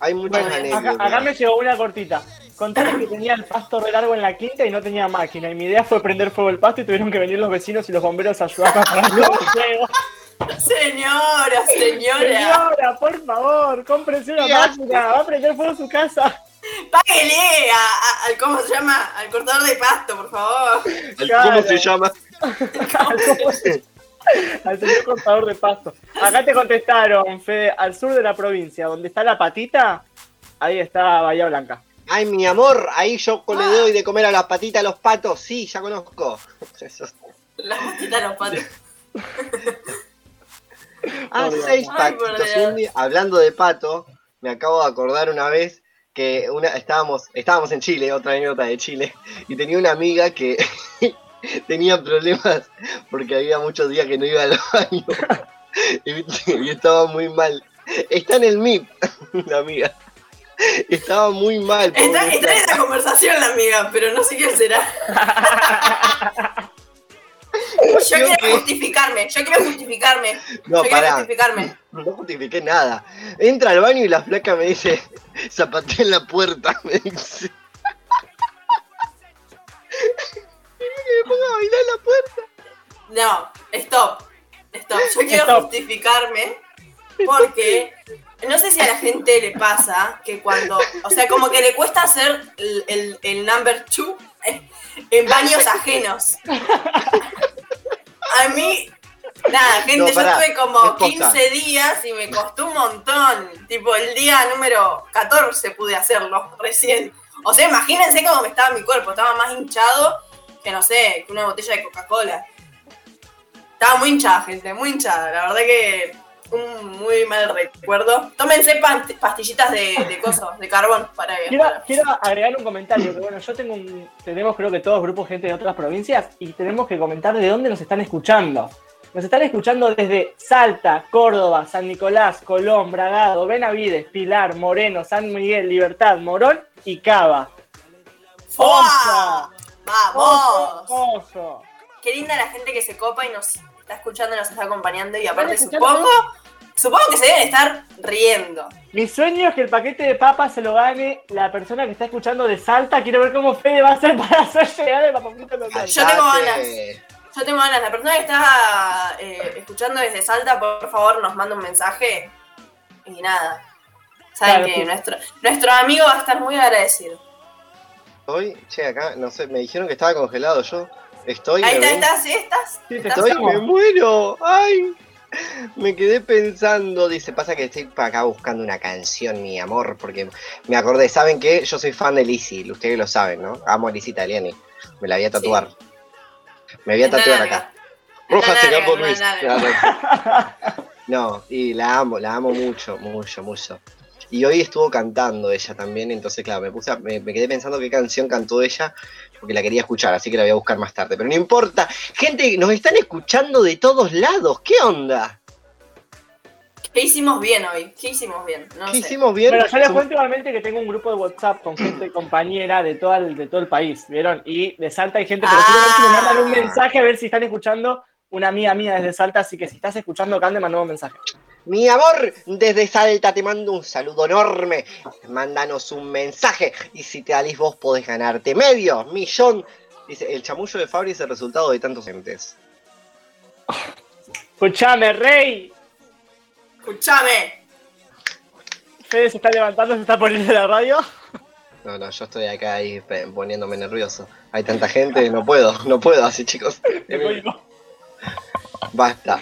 Hay muchas Bueno, acá, anécdotas. acá me llegó una cortita. Contaron que tenía el pasto re largo en la quinta y no tenía máquina. Y mi idea fue prender fuego el pasto y tuvieron que venir los vecinos y los bomberos a ayudar a apagar el fuego. Señora, señora. Señora, por favor, cómprense una máquina. Va a prender fuego su casa. Páguele a- a- al, ¿cómo se llama? Al cortador de pasto, por favor. ¿Cómo se llama? Al señor cortador de pasto. Acá te contestaron, Fede, al sur de la provincia, donde está la patita, ahí está Bahía Blanca. Ay, mi amor, ahí yo le doy de comer a las patitas a los patos. Sí, ya conozco. Eso. La patita de los patos. Ah, seis patitos. Dios. Un día- hablando de pato, me acabo de acordar una vez que una, estábamos, estábamos en Chile, otra anécdota de Chile, y tenía una amiga que tenía problemas porque había muchos días que no iba al baño y, y estaba muy mal. Está en el MIP, la amiga. Estaba muy mal. Está, en esa conversación la amiga, pero no sé quién será. Yo quiero justificarme, yo quiero justificarme. No, yo quiero justificarme. No justifiqué nada. Entra al baño y la flaca me dice, zapatea en la puerta, me dice. Quería que me ponga a bailar en la puerta. No, stop. Stop. Yo quiero Stop. justificarme porque no sé si a la gente le pasa que cuando, o sea, como que le cuesta hacer el, el- el number two en baños ajenos. A mí, nada, gente, No, yo estuve como es posta. 15 días y me costó un montón. Tipo, el día número 14 pude hacerlo recién. O sea, imagínense cómo me estaba mi cuerpo. Estaba más hinchado que, no sé, que una botella de Coca-Cola. Estaba muy hinchada, gente, muy hinchada. La verdad que un muy mal recuerdo. Tómense past- pastillitas de, de coso, de carbón para Quiero, quiero agregar un comentario, que bueno, yo tengo un, tenemos creo que todos grupos gente de otras provincias y tenemos que comentar de dónde nos están escuchando. Nos están escuchando desde Salta, Córdoba, San Nicolás, Colón, Bragado, Benavides, Pilar, Moreno, San Miguel, Libertad, Morón y Cava. ¡Vamos! Oso, oso. Qué linda la gente que se copa y nos está escuchando nos está acompañando. Y aparte, supongo, supongo que se deben estar riendo. Mi sueño es que el paquete de papas se lo gane la persona que está escuchando de Salta. Quiero ver cómo Fede va a hacer para hacer llegar el papapito local. Yo tengo ganas. Yo tengo ganas. La persona que está eh, escuchando desde Salta, por favor, nos manda un mensaje. Y nada. Saben Claro, que sí. nuestro, nuestro amigo va a estar muy agradecido. Hoy, che, acá, no sé, me dijeron que estaba congelado yo. Estoy, Ahí ¿me está, estás, ¿sí? ¿Estás? Sí, te ¿Estás? Estoy, me muero. Ay. Me quedé pensando, dice, pasa que estoy para acá buscando una canción, mi amor, porque me acordé, ¿saben qué? Yo soy fan de Lizzy, ustedes lo saben, ¿no? Amo a Lizzy Italiani, me la voy a tatuar. Me voy a tatuar acá. Roja se Luis. No, y la amo, la amo mucho, mucho, mucho. Y hoy estuvo cantando ella también, entonces claro, me puse a- me, me quedé pensando qué canción cantó ella, porque la quería escuchar, así que la voy a buscar más tarde. Pero no importa, gente, nos están escuchando de todos lados, ¿qué onda? ¿Qué hicimos bien hoy? ¿Qué hicimos bien? No ¿Qué sé. hicimos bien? Bueno, yo les cuento igualmente que tengo un grupo de WhatsApp con gente compañera de todo el, de todo el país, ¿vieron? Y de Salta hay gente, pero Ah. quiero ver si me mandan un mensaje a ver si están escuchando una amiga mía desde Salta, así que si estás escuchando acá, me mandó un mensaje. Mi amor, desde Salta te mando un saludo enorme. Mándanos un mensaje. Y si te alís vos podés ganarte medio millón. Dice, el chamullo de Fabri es el resultado de tantos entes. Escuchame, rey. Escuchame. Fede se está levantando, se está poniendo la radio. No, no, yo estoy acá ahí poniéndome nervioso. Hay tanta gente, no puedo, no puedo así, chicos. Basta.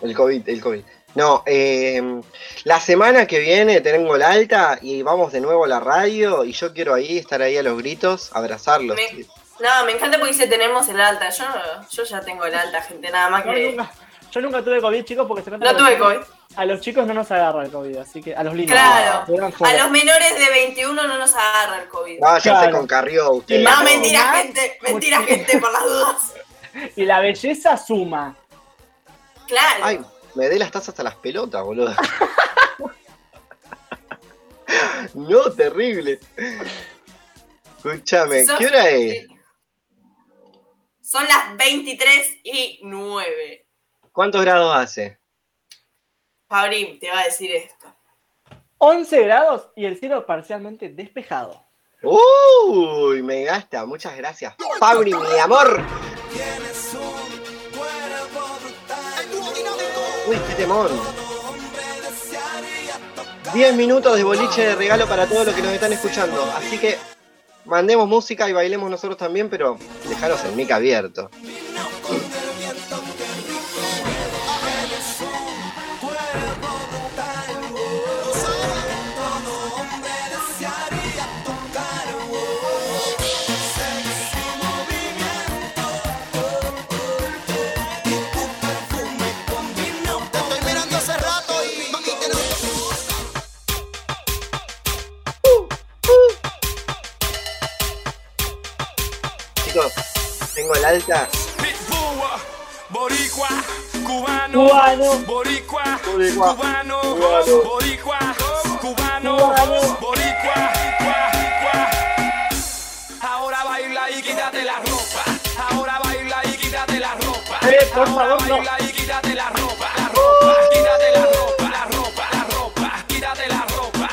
El COVID, el COVID. No, eh, la semana que viene tengo la alta y vamos de nuevo a la radio y yo quiero ahí estar ahí a los gritos, abrazarlos. Me- No, me encanta porque dice tenemos el alta. Yo, yo ya tengo el alta, gente, nada más No, que. nunca- yo nunca tuve COVID, chicos, porque se nota No que a los tuve chicos- COVID. A los chicos no nos agarra el COVID, así que a los lindos. Claro. quedan A los menores de 21 no nos agarra el COVID. No, ya se Claro. concarrió usted. No, mentira, más- gente. Mentira, gente, por las dudas. Y la belleza suma. Claro. Ay, me dé las tazas hasta las pelotas, boludo. no, terrible. Escúchame, ¿qué hora es? Son las 23 y 9. ¿Cuántos grados hace? Fabri te va a decir esto. 11 grados y el cielo parcialmente despejado. Uy, me gasta. Muchas gracias. Fabri, mi amor. Uy, qué temón. 10 minutos de boliche de regalo para todos los que nos están escuchando. Así que mandemos música y bailemos nosotros también, pero dejaros el mic abierto. Alta. Boricua, cubano, Cubano. boricua, Boricua. cubano, Cubano. boricua, cubano, Cubano. boricua, cua, cua. Ahora baila y quítate la ropa. Ahora baila y quítate la ropa. Eh, por Ahora favor, no. baila y quítate la ropa. La ropa, quítate la ropa, la ropa, la ropa, quítate la ropa.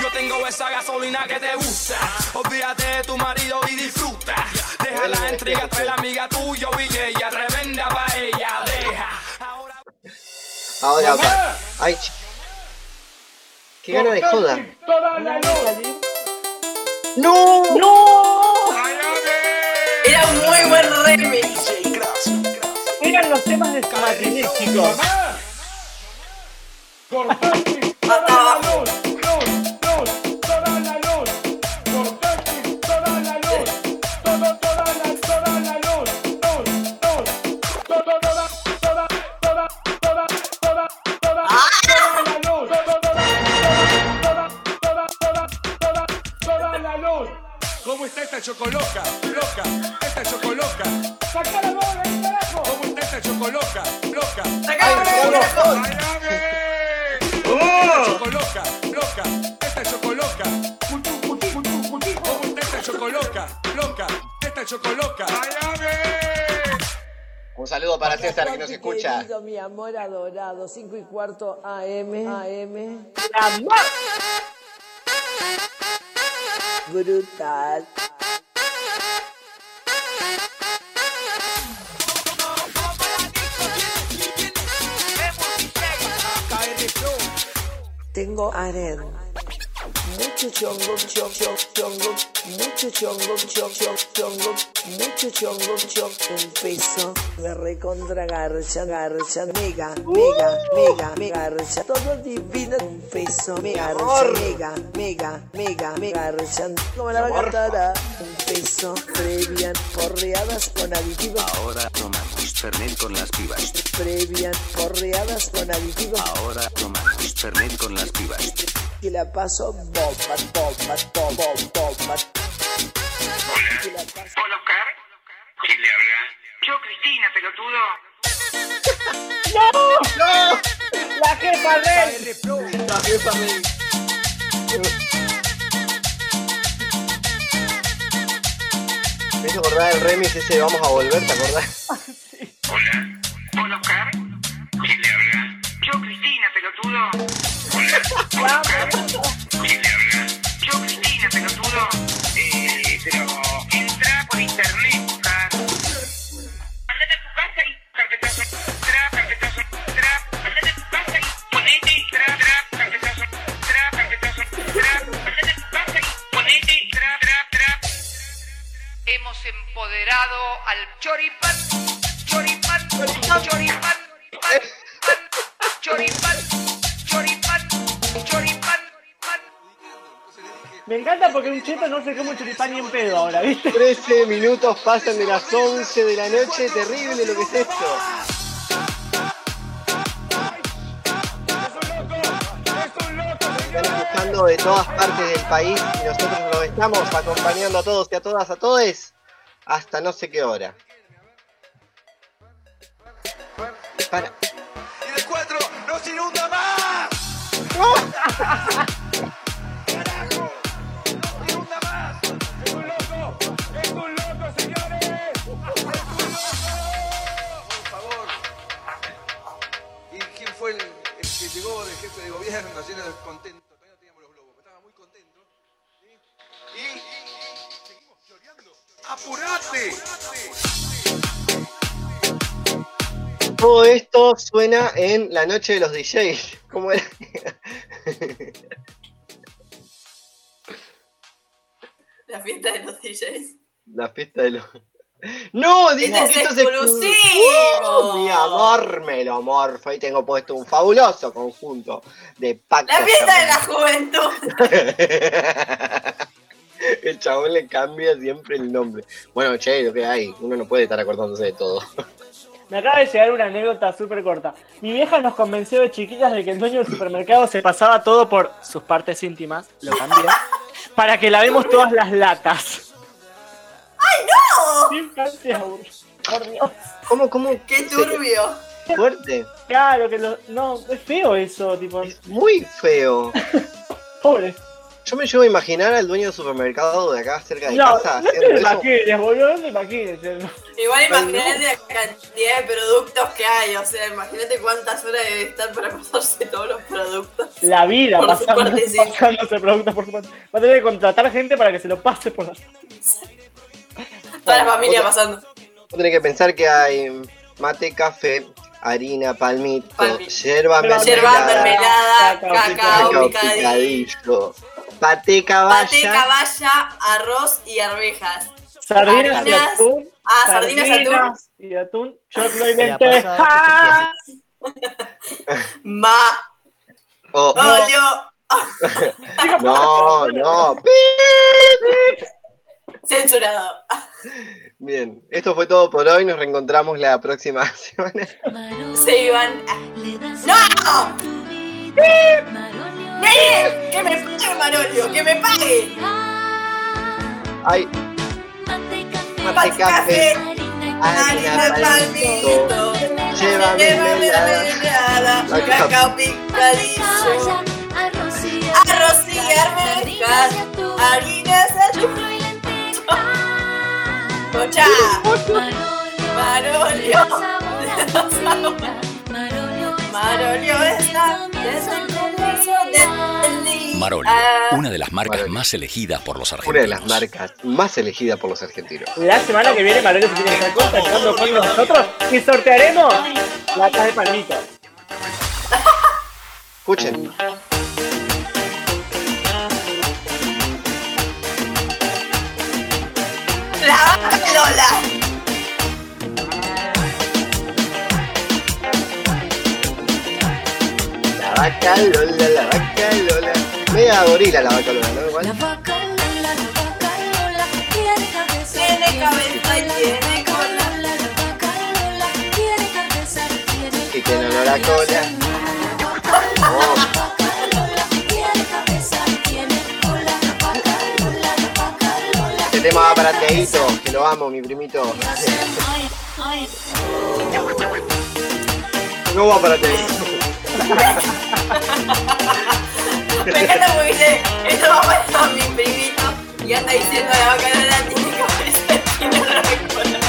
Yo tengo esa gasolina que te gusta. Olvídate de tu marido y disfruta. Deja la entrega, trae la amiga tuya y ella. Tremenda paella, deja. Ahora Ahora va. Ay, ch- Qué gana de joda. ¡No! ¡No! Era un muy buen remix. Eran los temas de Martínez, chicos. Abajo. ¿Cómo está esta chocoloca? Loca, esta chocoloca. ¡Saca la bola, carajo! ¿Cómo está esta chocoloca? Loca. Sacá la bola, carajo. ¡Esta chocoloca, loca, esta chocoloca. ¿Cómo está esta chocoloca? Loca, esta chocoloca. Un saludo para César que nos escucha. Querido, mi amor adorado, 5 y cuarto AM. AM. Brutal. Tengo aren. Mucho chongo, chongo, chongo, chongo. Mucho chongo, chongo, chongo. Mucho chongo, chongo. Un peso. Me recontra garcha, garcha. Mega, mega, mega, mega garcha. Todo divino. Un peso. Mega mega, mega, mega, mega garcha. Como la va. Un peso. Previan porreadas con aditivos. Ahora tomamos Fernet con las pibas. Previan porreadas con aditivos. Ahora tomamos Fernet con las pibas. Y la paso bomba, bomba, bomba, bomba. Y la paso- Hola, Oscar. ¿Quién le habla? Yo, Cristina, pelotudo. ¡No! ¡No! ¡La jefa Rey! La jefa me- Me hizo acordar el remix ese de Vamos a volver, ¿te acordás? Hola. Hola, Oscar. ¿Quién le habla? Yo, Cristina, pelotudo. Hola. Hola, porque un cheto no se come un choripán ni en pedo ahora, ¿viste? 13 minutos pasan de las 11 de la noche. Terrible lo que es esto. Están escuchando de todas partes del país y nosotros los estamos acompañando a todos y a todas, a todos hasta no sé qué hora. Para. Y de cuatro, ¡no se inunda más! llegó de jefe de gobierno lleno de contento? Todavía no teníamos los globos, pero estaba muy contento. ¿sí? Y, seguimos choreando. ¡Apurate! Todo esto suena en la noche de los DJs. ¿Cómo era? La fiesta de los DJs. La fiesta de los. ¡No! Este es esto es exclusivo. ¡Oh, mi amor, me lo morfo. Ahí tengo puesto un fabuloso conjunto de pactos. La fiesta de la juventud. El chabón le cambia siempre el nombre. Bueno, che, lo que hay. Uno no puede estar acordándose de todo. Me acaba de llegar una anécdota súper corta. Mi vieja nos convenció de chiquitas de que el dueño del supermercado se pasaba todo por sus partes íntimas, lo cambié, para que lavemos todas las latas. ¡Ay, no! Por Dios. ¿Cómo, cómo? ¡Qué turbio! Fuerte. Claro que lo... No, es feo eso, tipo... Muy feo. Pobre. Yo me llevo a imaginar al dueño del supermercado de acá cerca de No, casa no te lo imagines, boludo, no te imagines. Igual imagínate la cantidad de productos que hay, o sea, imagínate cuántas horas debe estar para pasarse todos los productos. La vida pasando, pasándose productos por su parte. Va a tener que contratar gente para que se lo pase por la... Toda la familia pasando. Vos tenés que pensar que hay mate, café, harina, palmito, Palmi- yerba Yerba, mermelada, mermelada, cacao, cacao picadillo, paté paté, caballa, caballa, arroz y arvejas. Sardinas y atún. Ah, sardinas y atún. y atún. Choclo y La lenteja. pasada, Ma, Oh, olio, no, no. censurado. Bien, esto fue todo por hoy. Nos reencontramos la próxima semana. Se iban. a- ¡No! ¡Nene! ¡Que me pague Manolio! ¡Que me pague! Ay, mate, café, harina, palmito, mermelada, mermelada, cacao picadillo, arroz y arvejas, harinas, atún. Pocha, Marolio, Marolio está desde el comienzo del día. Marolio, Ah, una de las marcas más elegidas por los una de argentinos. las marcas más elegidas por los argentinos. La semana que viene, Manuel se tiene que estar contactando con nosotros y sortearemos latas de palmito. Escuchen. Vaca Lola. La vaca Lola, la vaca Lola. Media gorila la vaca Lola, ¿no? Igual. Tiene cabeza y tiene cola. Y tiene olor a cola. Oh, tema va para Teito, que lo amo, mi primito. No va para Teito. Me encanta porque dice, esto va para mi primito. Y anda diciendo la vaca Lola tiene cabeza y tiene olor a cola.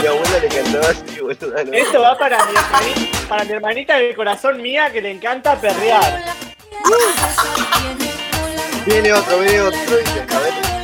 Mi abuela le cantaba así, boluda. ¿no? Esto va para mi, hermanita, para mi hermanita del corazón mía que le encanta perrear. Viene otro, viene otro. dice,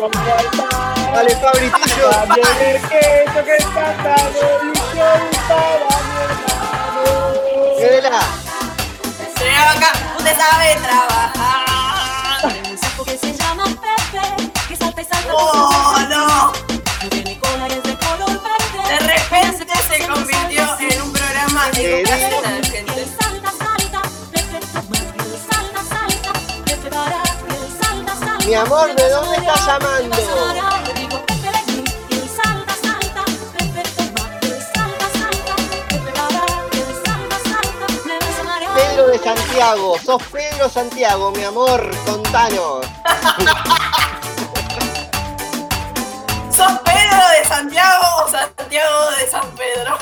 Dale, Fabritillo. El queso que está tan delicioso vaca, usted sabe trabajar. Un sapo que se llama Pepe, que salta y salta. Salta, salta, me vas a marear. Pedro de Santiago, sos Pedro Santiago, mi amor, contanos. ¿Sos Pedro de Santiago o Santiago de San Pedro?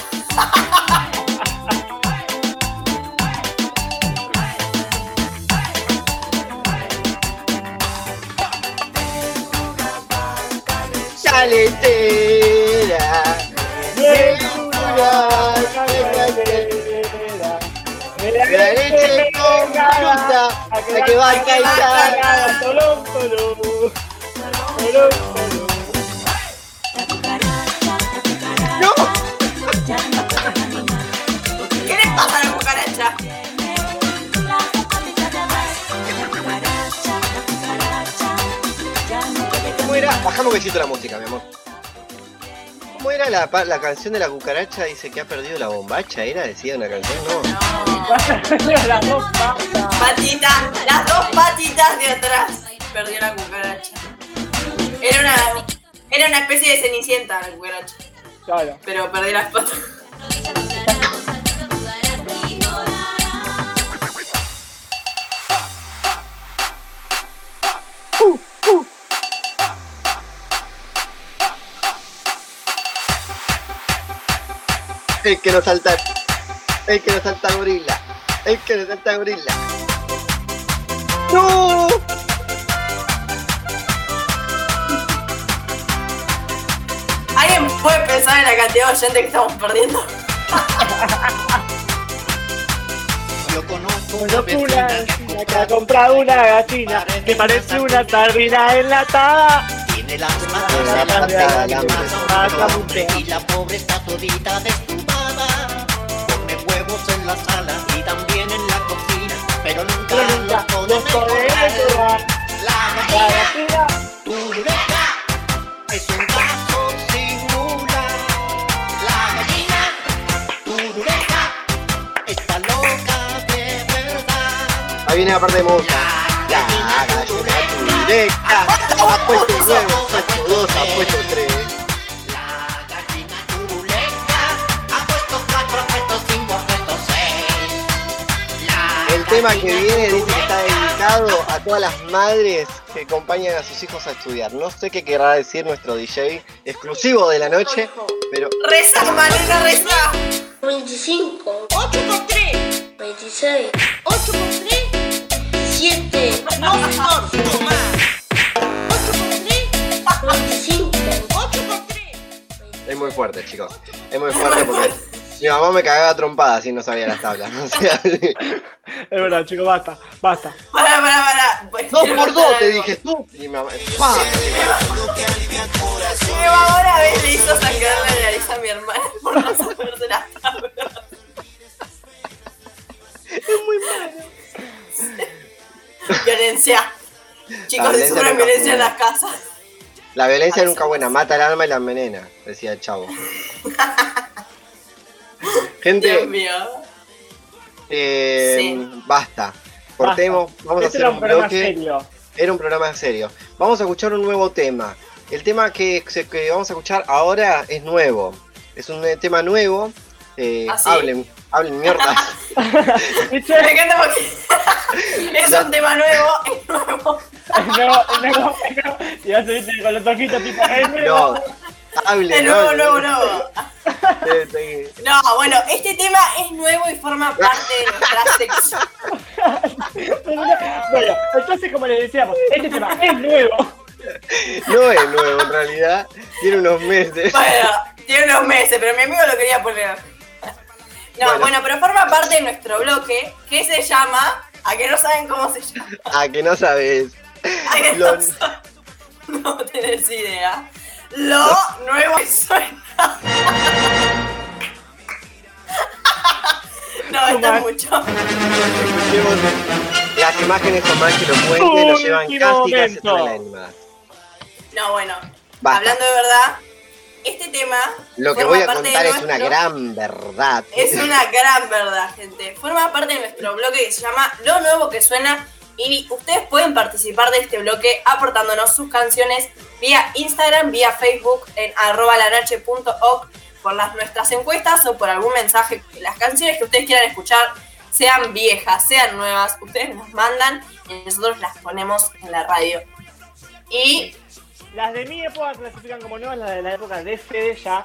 La que va a caer. Tolón, tolón. Tolón, tolón. ¡No! ¿Qué le pasa a la cucaracha? ¿Cómo era? Bajamos un besito la música, mi amor. ¿Cómo era la, la canción de la cucaracha? Dice que ha perdido la bombacha, ¿era? Decía una canción, no. Las dos patas. Patitas, las dos patitas de atrás. Perdió la cucaracha. Era una, era una especie de cenicienta la cucaracha, Claro. pero perdió las patas. El que no salta. El que no salta gorila. El que no salta gorila. ¡No! ¿Alguien puede pensar en la cantidad de oyentes que estamos perdiendo? Yo conozco una vecina vecina que ha comprado una gallina que parece una sardina enlatada. Tiene las La manos patada al hambre. hambre y la pobre está todita desnudada en la sala y también en la cocina, pero nunca, los podemos. La gallina, tu beca, es un caso singular. La gallina, tu beca, está loca de verdad. Ahí viene la parte de. La gallina, tu beca, ah, ha puesto 9, ha puesto 2, ha puesto 3. Tema que viene dice que está dedicado a todas las madres que acompañan a sus hijos a estudiar. No sé qué querrá decir nuestro DJ exclusivo de la noche, pero Reza, Malena, reza. 25. 8 por 3. 26. 8 por 3. 7. No, señor. 8 por 3. 25. 8 por 3. es muy fuerte, chicos. Es muy fuerte porque mi mamá me cagaba trompada si no sabía las tablas. O sea, Es verdad, chicos, basta, basta. Pará, pará, pará. Pues, dos quiero por dos te algo. dije tú. Y mi mamá, ¡pah! Mi mamá una vez le hizo sangrar la nariz a mi hermana por no saberse las tablas. Violencia. Chicos, violencia se sufren nunca violencia en las casas. La violencia nunca es buena, mata el alma y la envenena, decía el chavo. Gente, Dios mío. eh, Sí. basta. Cortemos, vamos a Este hacer era un un programa bloque. serio. Era un programa serio. Vamos a escuchar un nuevo tema. El tema que, que vamos a escuchar ahora es nuevo. Es un eh, tema nuevo. Eh, ¿Ah, sí? Hablen, hablen mierda. Me encanta porque es un tema nuevo, es nuevo. No, no, no. Y ya se viste con los ojitos tipo, es nuevo. no, Es nuevo, nuevo, nuevo. No, bueno, este tema es nuevo y forma parte de nuestra sección. Bueno, entonces como les decíamos, este tema es nuevo. No es nuevo en realidad. Tiene unos meses. Bueno, tiene unos meses, pero mi amigo lo quería poner. No, Bueno. bueno. pero forma parte de nuestro bloque que se llama. ¿A que no saben cómo se llama? A que no sabes. ¿A que Lo- no, no tenés idea? Lo nuevo que suena. No, está mucho. Las imágenes son más que lo cuente, nos llevan casi casi toda la animada. No, bueno, Basta. hablando de verdad, este tema. Lo que voy a contar es una gran verdad. Es una gran verdad, gente. Forma parte de nuestro bloque que se llama Lo Nuevo que Suena. Y ustedes pueden participar de este bloque aportándonos sus canciones vía Instagram, vía Facebook, en arroba lanoche.oc, por las, nuestras encuestas o por algún mensaje. Las canciones que ustedes quieran escuchar, sean viejas, sean nuevas, ustedes nos mandan y nosotros las ponemos en la radio. Y Las de mi época clasifican como nuevas, las de la época de Fede ya.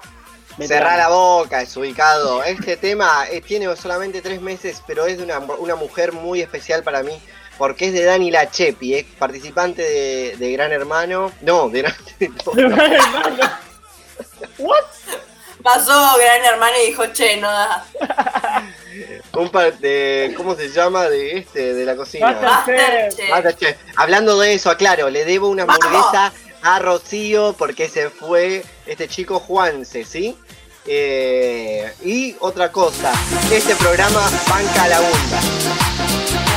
Cerrar la boca, es ubicado. Este tema eh, tiene solamente tres meses, pero es de una, una mujer muy especial para mí. Porque es de Dani Lachepi, es participante de, de Gran Hermano. No, de Gran pasó Gran Hermano y dijo, che, no da. un par de- ¿Cómo se llama? De este, de la cocina. Masterchef. Masterchef. Hablando de eso, aclaro, le debo una ¡Vamos! hamburguesa a Rocío porque se fue este chico Juanse, ¿sí? Eh, y otra cosa, este programa banca la bunda.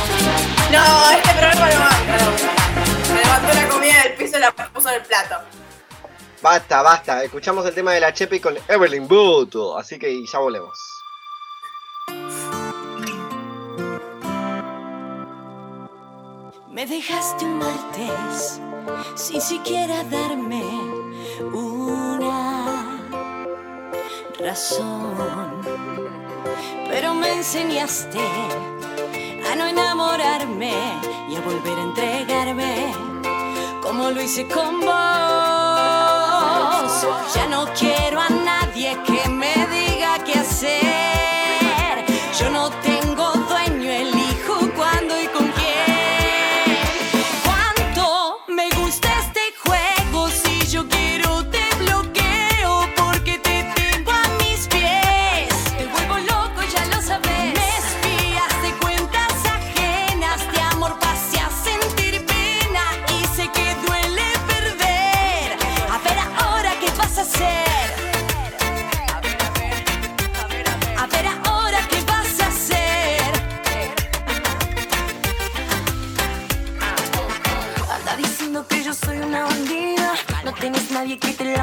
No, este programa no bunda. Se levantó la comida del piso y la puso en el plato. Basta, basta. Escuchamos el tema de la Chepi con Evelyn Booto. Así que ya volvemos. Me dejaste un martes sin siquiera darme una razón. Pero me enseñaste a no enamorarme y a volver a entregarme como lo hice con vos. Ya no quiero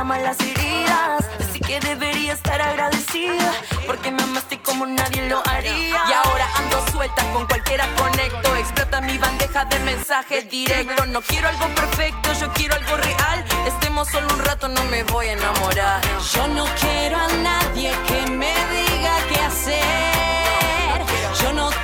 lama las heridas. Así que debería estar agradecida. Porque me amaste como nadie lo haría. Y ahora ando suelta, con cualquiera conecto. Explota mi bandeja de mensajes directos. No quiero algo perfecto, yo quiero algo real. Estemos solo un rato, no me voy a enamorar. Yo no quiero a nadie que me diga qué hacer. Yo no tengo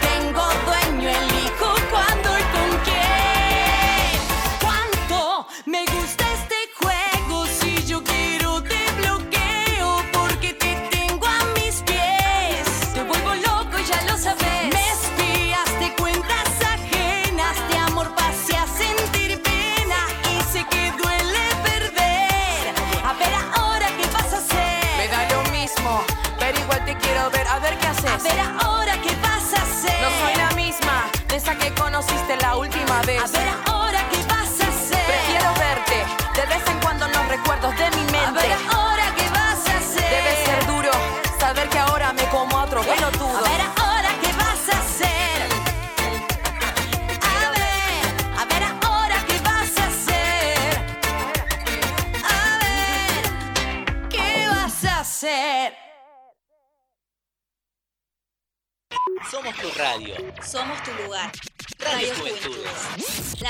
A ver ahora qué vas a hacer. Prefiero verte, de vez en cuando en los recuerdos de mi mente. A ver ahora qué vas a hacer. Debe ser duro saber que ahora me como a otro pelotudo. A ver ahora qué vas a hacer. A ver, a ver ahora qué vas a hacer. A ver, ¿qué vas a hacer? Somos tu radio. Somos tu lugar.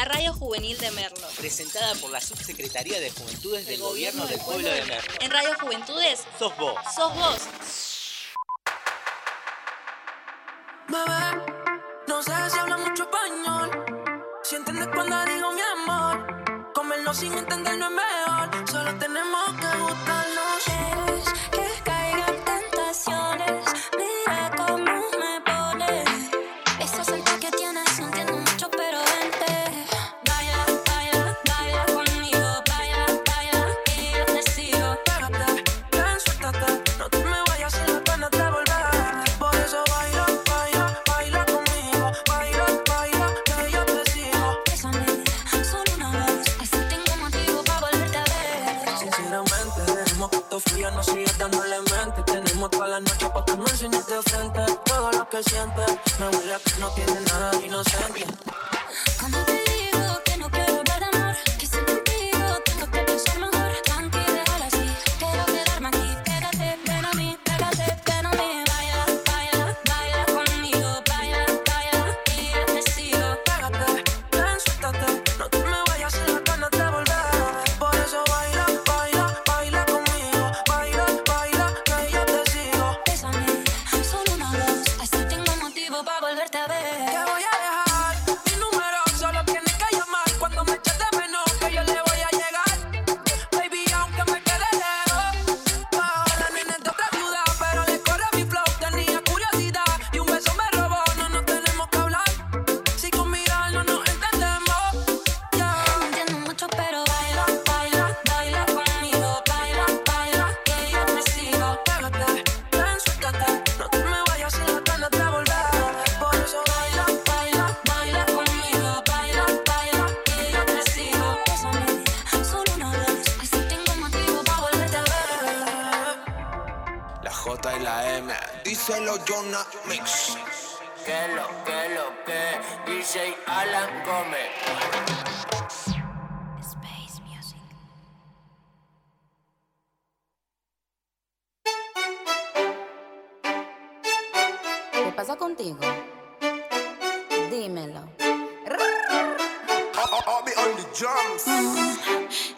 La radio juvenil de Merlo. Presentada por la Subsecretaría de Juventudes del Gobierno del Pueblo de Merlo. En Radio Juventudes Sos vos. sos vos. Bebé, no sé si habla mucho español. Si entiendes cuando digo mi amor. Comerlo sin entenderlo es mejor. Solo tenemos que gustarnos. Sigas dándole mente. Tenemos toda la noche pa' que me enseñes de frente todo lo que sientes. Me huele que no tiene nada inocente. Cuando te digo que no quiero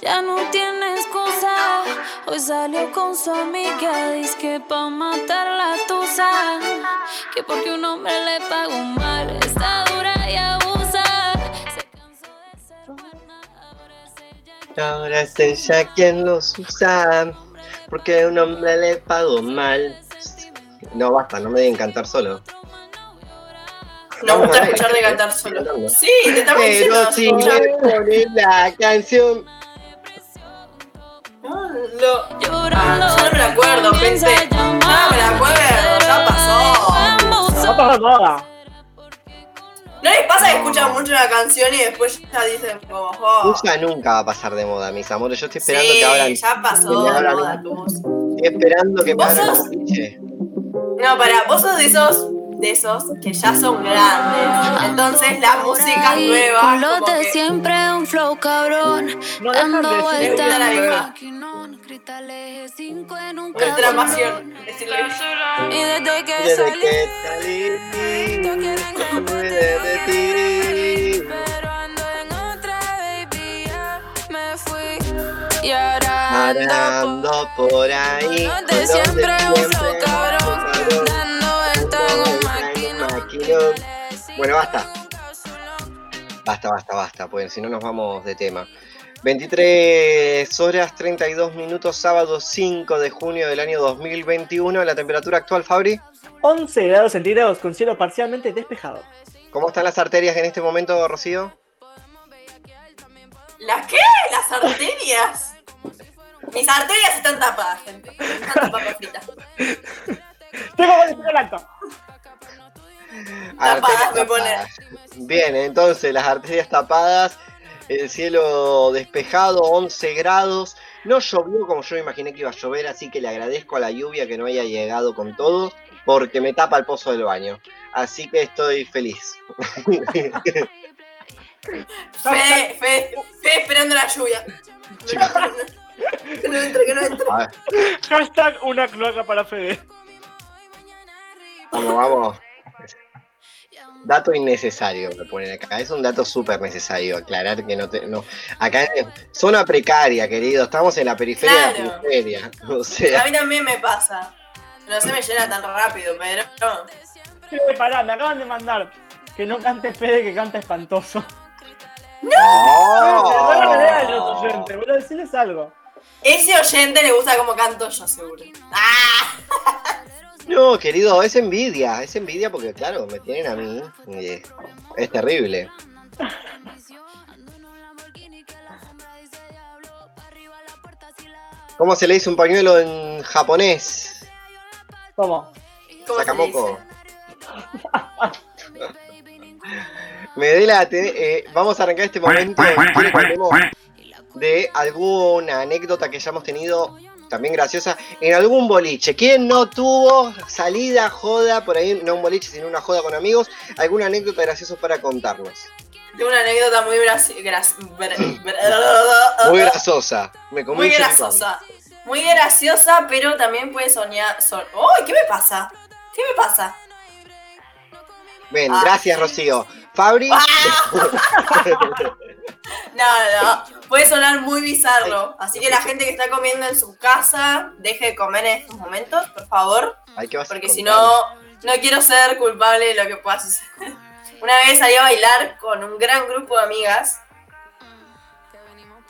Ya no tiene excusa. Hoy salió con su amiga. Dice que pa' matar la tusa. Que porque un hombre le pagó mal. Está dura y abusa. Ahora es ella quien los usa. Porque un hombre le pagó mal. No, basta, no me dejen cantar solo. No gusta escuchar de cantar solo. Sí, te estamos diciendo. Pero si la canción. Lo... Ah, yo no me la acuerdo, gente. No me la acuerdo, ya pasó. No pasa nada. ¿No les pasa que escuchan mucho la canción y después ya dicen como, oh, Ella nunca va a pasar de moda, mis amores. Yo estoy esperando sí, que abran. ya pasó de moda. Estoy esperando que me ¿Vos abran sos? No, para, vos sos de esos, de esos que ya son grandes. Entonces la música nueva, como que... siempre un flow cabrón. No dejan Dando de decir vueltas Nuestra pasión. Y desde que Desde salí, que salí, no quieren me compartir olvidé de ti. Pero ando en otra, baby, ya me fui. Y ahora ando por ahí. por color de siempre un flow cabrón. Bueno, basta. Basta, basta, basta, pues si no nos vamos de tema. 23 horas 32 minutos, sábado 5 de junio del año 2021. La temperatura actual, Fabri. 11 grados centígrados con cielo parcialmente despejado. ¿Cómo están las arterias en este momento, Rocío? ¿Las qué? ¿Las arterias? Mis arterias están tapadas, gente. Están tapadas fritas. Tengo que decir el acto. Tapadas me pone. Bien, entonces las arterias tapadas, el cielo despejado, 11 grados. No llovió como yo me imaginé que iba a llover, así que le agradezco a la lluvia que no haya llegado con todo, porque me tapa el pozo del baño. Así que estoy feliz. Fe, fe, fe esperando la lluvia. Que no entre, que no entre. Hashtag una cloaca para Fede. vamos, vamos. Dato innecesario me ponen acá. Es un dato súper necesario. Aclarar que no te. No. Acá es zona precaria, querido. Estamos en la periferia de la periferia. O A sea, mí también me pasa. No se me llena tan rápido, pero no. Pará, me acaban de mandar que no cante Fede, que canta espantoso. ¡No! No los oyentes, boludo, decirles algo. Ese oyente le gusta como canto yo, seguro. ¡Ah! No, querido, es envidia. Es envidia porque, claro, me tienen a mí. y es, es terrible. ¿Cómo se le dice un pañuelo en japonés? ¿Cómo? ¿Cómo se Sakamoko. Me delate. eh, vamos a arrancar este momento. De alguna anécdota que hayamos tenido también graciosa, en algún boliche. ¿Quién no tuvo salida, joda, por ahí, no un boliche, sino una joda con amigos? ¿Alguna anécdota graciosa para contarnos? Tengo una anécdota muy Muy grasosa. Me comí Muy un graciosa. Muy graciosa, pero también puede soñar. ¡Uy! ¿Qué me pasa? ¿Qué me pasa? Ven, Ah. gracias, Rocío. Fabri. No, no, puede sonar muy bizarro. Así que la gente que está comiendo en su casa, deje de comer en estos momentos, por favor. Ay, ¿qué vas a Porque si no, no quiero ser culpable de lo que pueda suceder. Una vez salí a bailar con un gran grupo de amigas.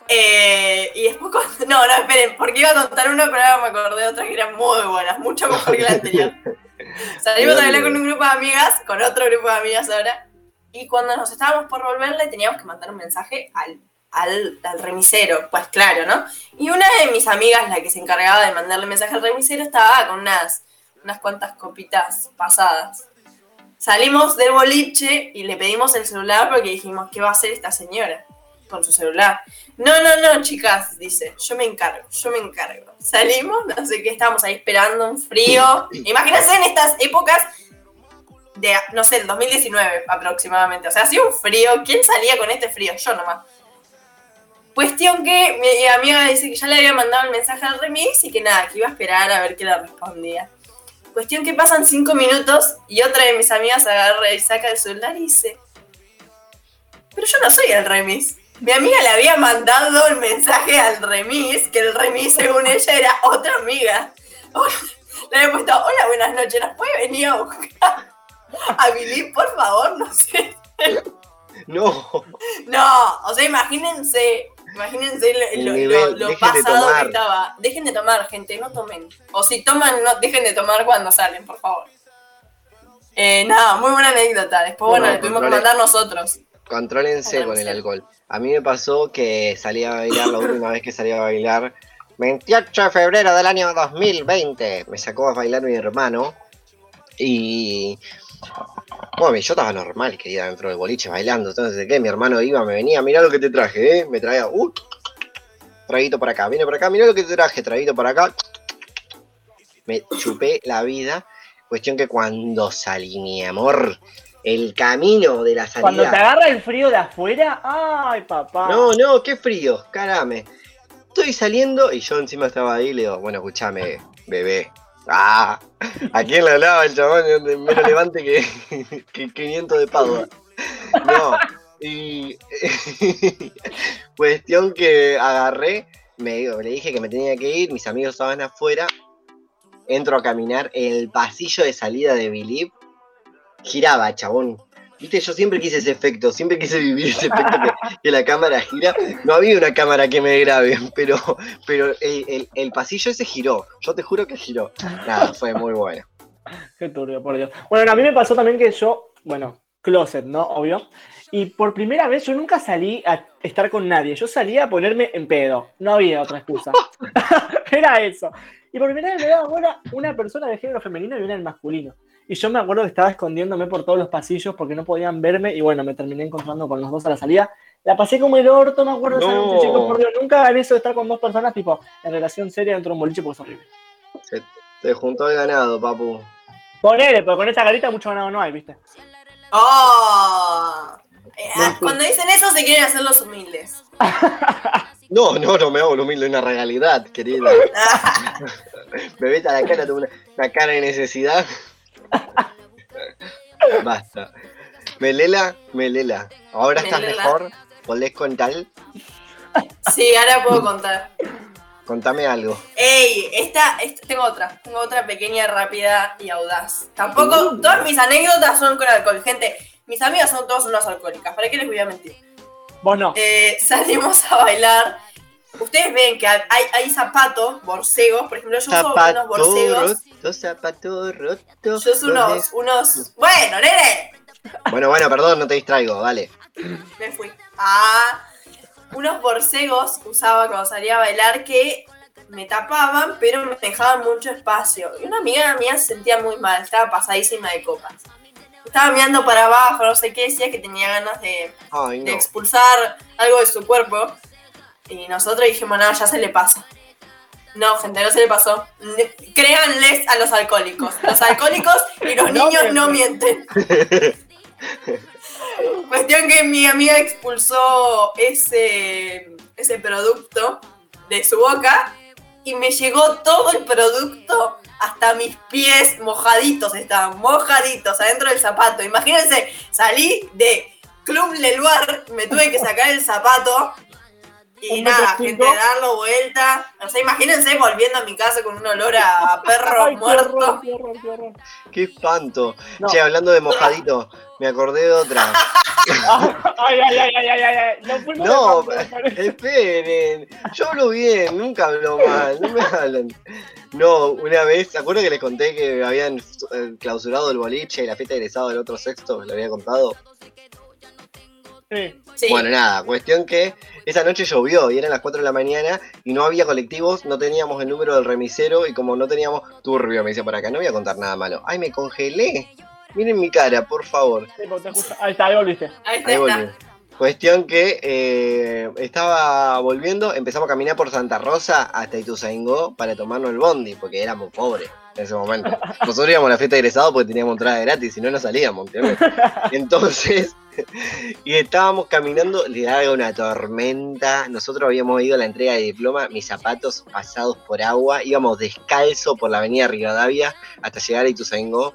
Eh, y después cuando... No, no, esperen, porque iba a contar una, pero ahora me acordé de otras que eran muy buenas, mucho mejor que la anterior. Salimos a bailar con un grupo de amigas, con otro grupo de amigas ahora. Y cuando nos estábamos por volver, le teníamos que mandar un mensaje al, al, al remisero, pues claro, ¿no? Y una de mis amigas, la que se encargaba de mandarle mensaje al remisero, estaba con unas, unas cuantas copitas pasadas. Salimos del boliche y le pedimos el celular porque dijimos, ¿qué va a hacer esta señora con su celular? No, no, no, chicas, dice, yo me encargo, yo me encargo. Salimos, no sé qué, estábamos ahí esperando un frío. Imagínense en estas épocas de, no sé, el 2019 aproximadamente. O sea, hacía un frío. ¿Quién salía con este frío? Yo nomás. Cuestión que mi amiga dice que ya le había mandado el mensaje al remix y que nada, que iba a esperar a ver qué le respondía. Cuestión que pasan cinco minutos y otra de mis amigas agarra y saca el celular y dice, pero yo no soy el remix. Mi amiga le había mandado el mensaje al remis, que el remis según ella era otra amiga. Le había puesto, hola, buenas noches, ¿nos puede venir a buscar a Billy, por favor? No sé. No. No, o sea, imagínense, imagínense lo, pasado que estaba. Dejen de tomar, gente, no tomen. O si toman, no, dejen de tomar cuando salen, por favor. Eh, nada, muy buena anécdota. Después, bueno, Bueno, le tuvimos que mandar nosotros. Contrólense con el alcohol. A mí me pasó que salí a bailar, la última vez que salí a bailar, 28 de febrero del año 2020, me sacó a bailar mi hermano y... Bueno, yo estaba normal, quería dentro del boliche bailando, entonces, ¿qué? Mi hermano iba, me venía, mirá lo que te traje, ¿eh? Me traía, uh, traguito para acá, viene para acá, mirá lo que te traje, traguito para acá. Me chupé la vida, cuestión que cuando salí, mi amor, el camino de la salida... Cuando te agarra el frío de afuera, ay papá. No, no, qué frío, carame. Estoy saliendo y yo encima estaba ahí y le digo, bueno, escúchame, bebé. Ah, ¿a quién le hablaba el chabón? Menos levante que, que 500 de Padua. No, y cuestión que agarré, me, le dije que me tenía que ir, mis amigos estaban afuera, entro a caminar, el pasillo de salida de Bilip giraba, chabón. Viste, yo siempre quise ese efecto, siempre quise vivir ese efecto que, la cámara gira. No había una cámara que me grabe, pero, pero el pasillo ese giró. Yo te juro que giró. Nada, fue muy bueno. Qué turbio, por Dios. Bueno, a mí me pasó también que yo, bueno, closet, ¿no? Obvio. Y por primera vez yo nunca salí a estar con nadie. Yo salía a ponerme en pedo. No había otra excusa. Era eso. Y por primera vez me daba buena una persona de género femenino y una del masculino. Y yo me acuerdo que estaba escondiéndome por todos los pasillos porque no podían verme. Y bueno, me terminé encontrando con los dos a la salida. La pasé como el orto, me acuerdo de esa No. noche, chicos, por Dios. Nunca hagan eso de estar con dos personas, tipo, en relación seria dentro de un boliche porque es horrible. Se te juntó el ganado, papu. Ponele, pero con esa carita mucho ganado no hay, ¿viste? ¡Oh! Eh, cuando dicen eso se quieren hacer los humildes. No, no, no me hago lo humilde, es una realidad, querida. me ves a la cara, tengo una, una cara de necesidad. Basta. Melela, Melela. Ahora estás mejor. ¿Podés contar? Sí, ahora puedo contar. Contame algo. Ey, esta, esta- tengo otra, tengo otra pequeña, rápida y audaz. Tampoco, todas mis anécdotas son con alcohol, gente. Mis amigas son todas unas alcohólicas, ¿para qué les voy a mentir? Vos no. Eh, salimos a bailar. Ustedes ven que hay, hay zapatos, borcegos, por ejemplo, yo uso unos Zapato borcegos. roto, zapato roto. Yo uso unos, unos. Bueno, nene, Bueno, bueno, perdón, no te distraigo, vale. me fui. Ah, unos borcegos usaba cuando salía a bailar que me tapaban, pero me dejaban mucho espacio. Y una amiga mía se sentía muy mal, estaba pasadísima de copas. Estaba mirando para abajo, no sé qué, decía que tenía ganas de, Ay, de expulsar algo de su cuerpo. Y nosotros dijimos, no, ya se le pasa. No, gente, no se le pasó. Créanles a los alcohólicos. Los alcohólicos y los No niños no mienten. Cuestión que mi amiga expulsó ese, ese producto de su boca y me llegó todo el producto hasta mis pies mojaditos, estaban mojaditos adentro del zapato. Imagínense, salí de Club Leluar, me tuve que sacar el zapato y nada, gente, darlo vuelta. O sea, imagínense volviendo a mi casa con un olor a perro Ay, qué muerto. qué horror, qué horror. Qué espanto. No. Che, hablando de mojadito, me acordé de otra. Ay, ay, ay, ay, ay, ay, ay. No No, esperen. Yo hablo bien, nunca hablo mal, no me hablan. No, una vez, ¿se acuerdan que les conté que habían eh, clausurado el boliche y la fiesta de egresado del otro sexto? ¿Lo había contado? Sí. Sí. Bueno, nada, cuestión que esa noche llovió y eran las 4 de la mañana y no había colectivos, no teníamos el número del remisero y como no teníamos turbio, me dice por acá, no voy a contar nada malo. Ay, me congelé. Miren mi cara, por favor. Sí, porque te escucho. Ahí está, ahí volviste. Ahí está, Ahí volví. Cuestión que eh, estaba volviendo, empezamos a caminar por Santa Rosa hasta Ituzaingó para tomarnos el bondi, porque éramos pobres en ese momento. Nosotros íbamos a la fiesta de egresado porque teníamos entrada gratis, si no, no salíamos, ¿entiendes? Entonces, y estábamos caminando, le daba una tormenta. Nosotros habíamos ido a la entrega de diploma, mis zapatos pasados por agua, íbamos descalzo por la avenida Rivadavia hasta llegar a Ituzaingó.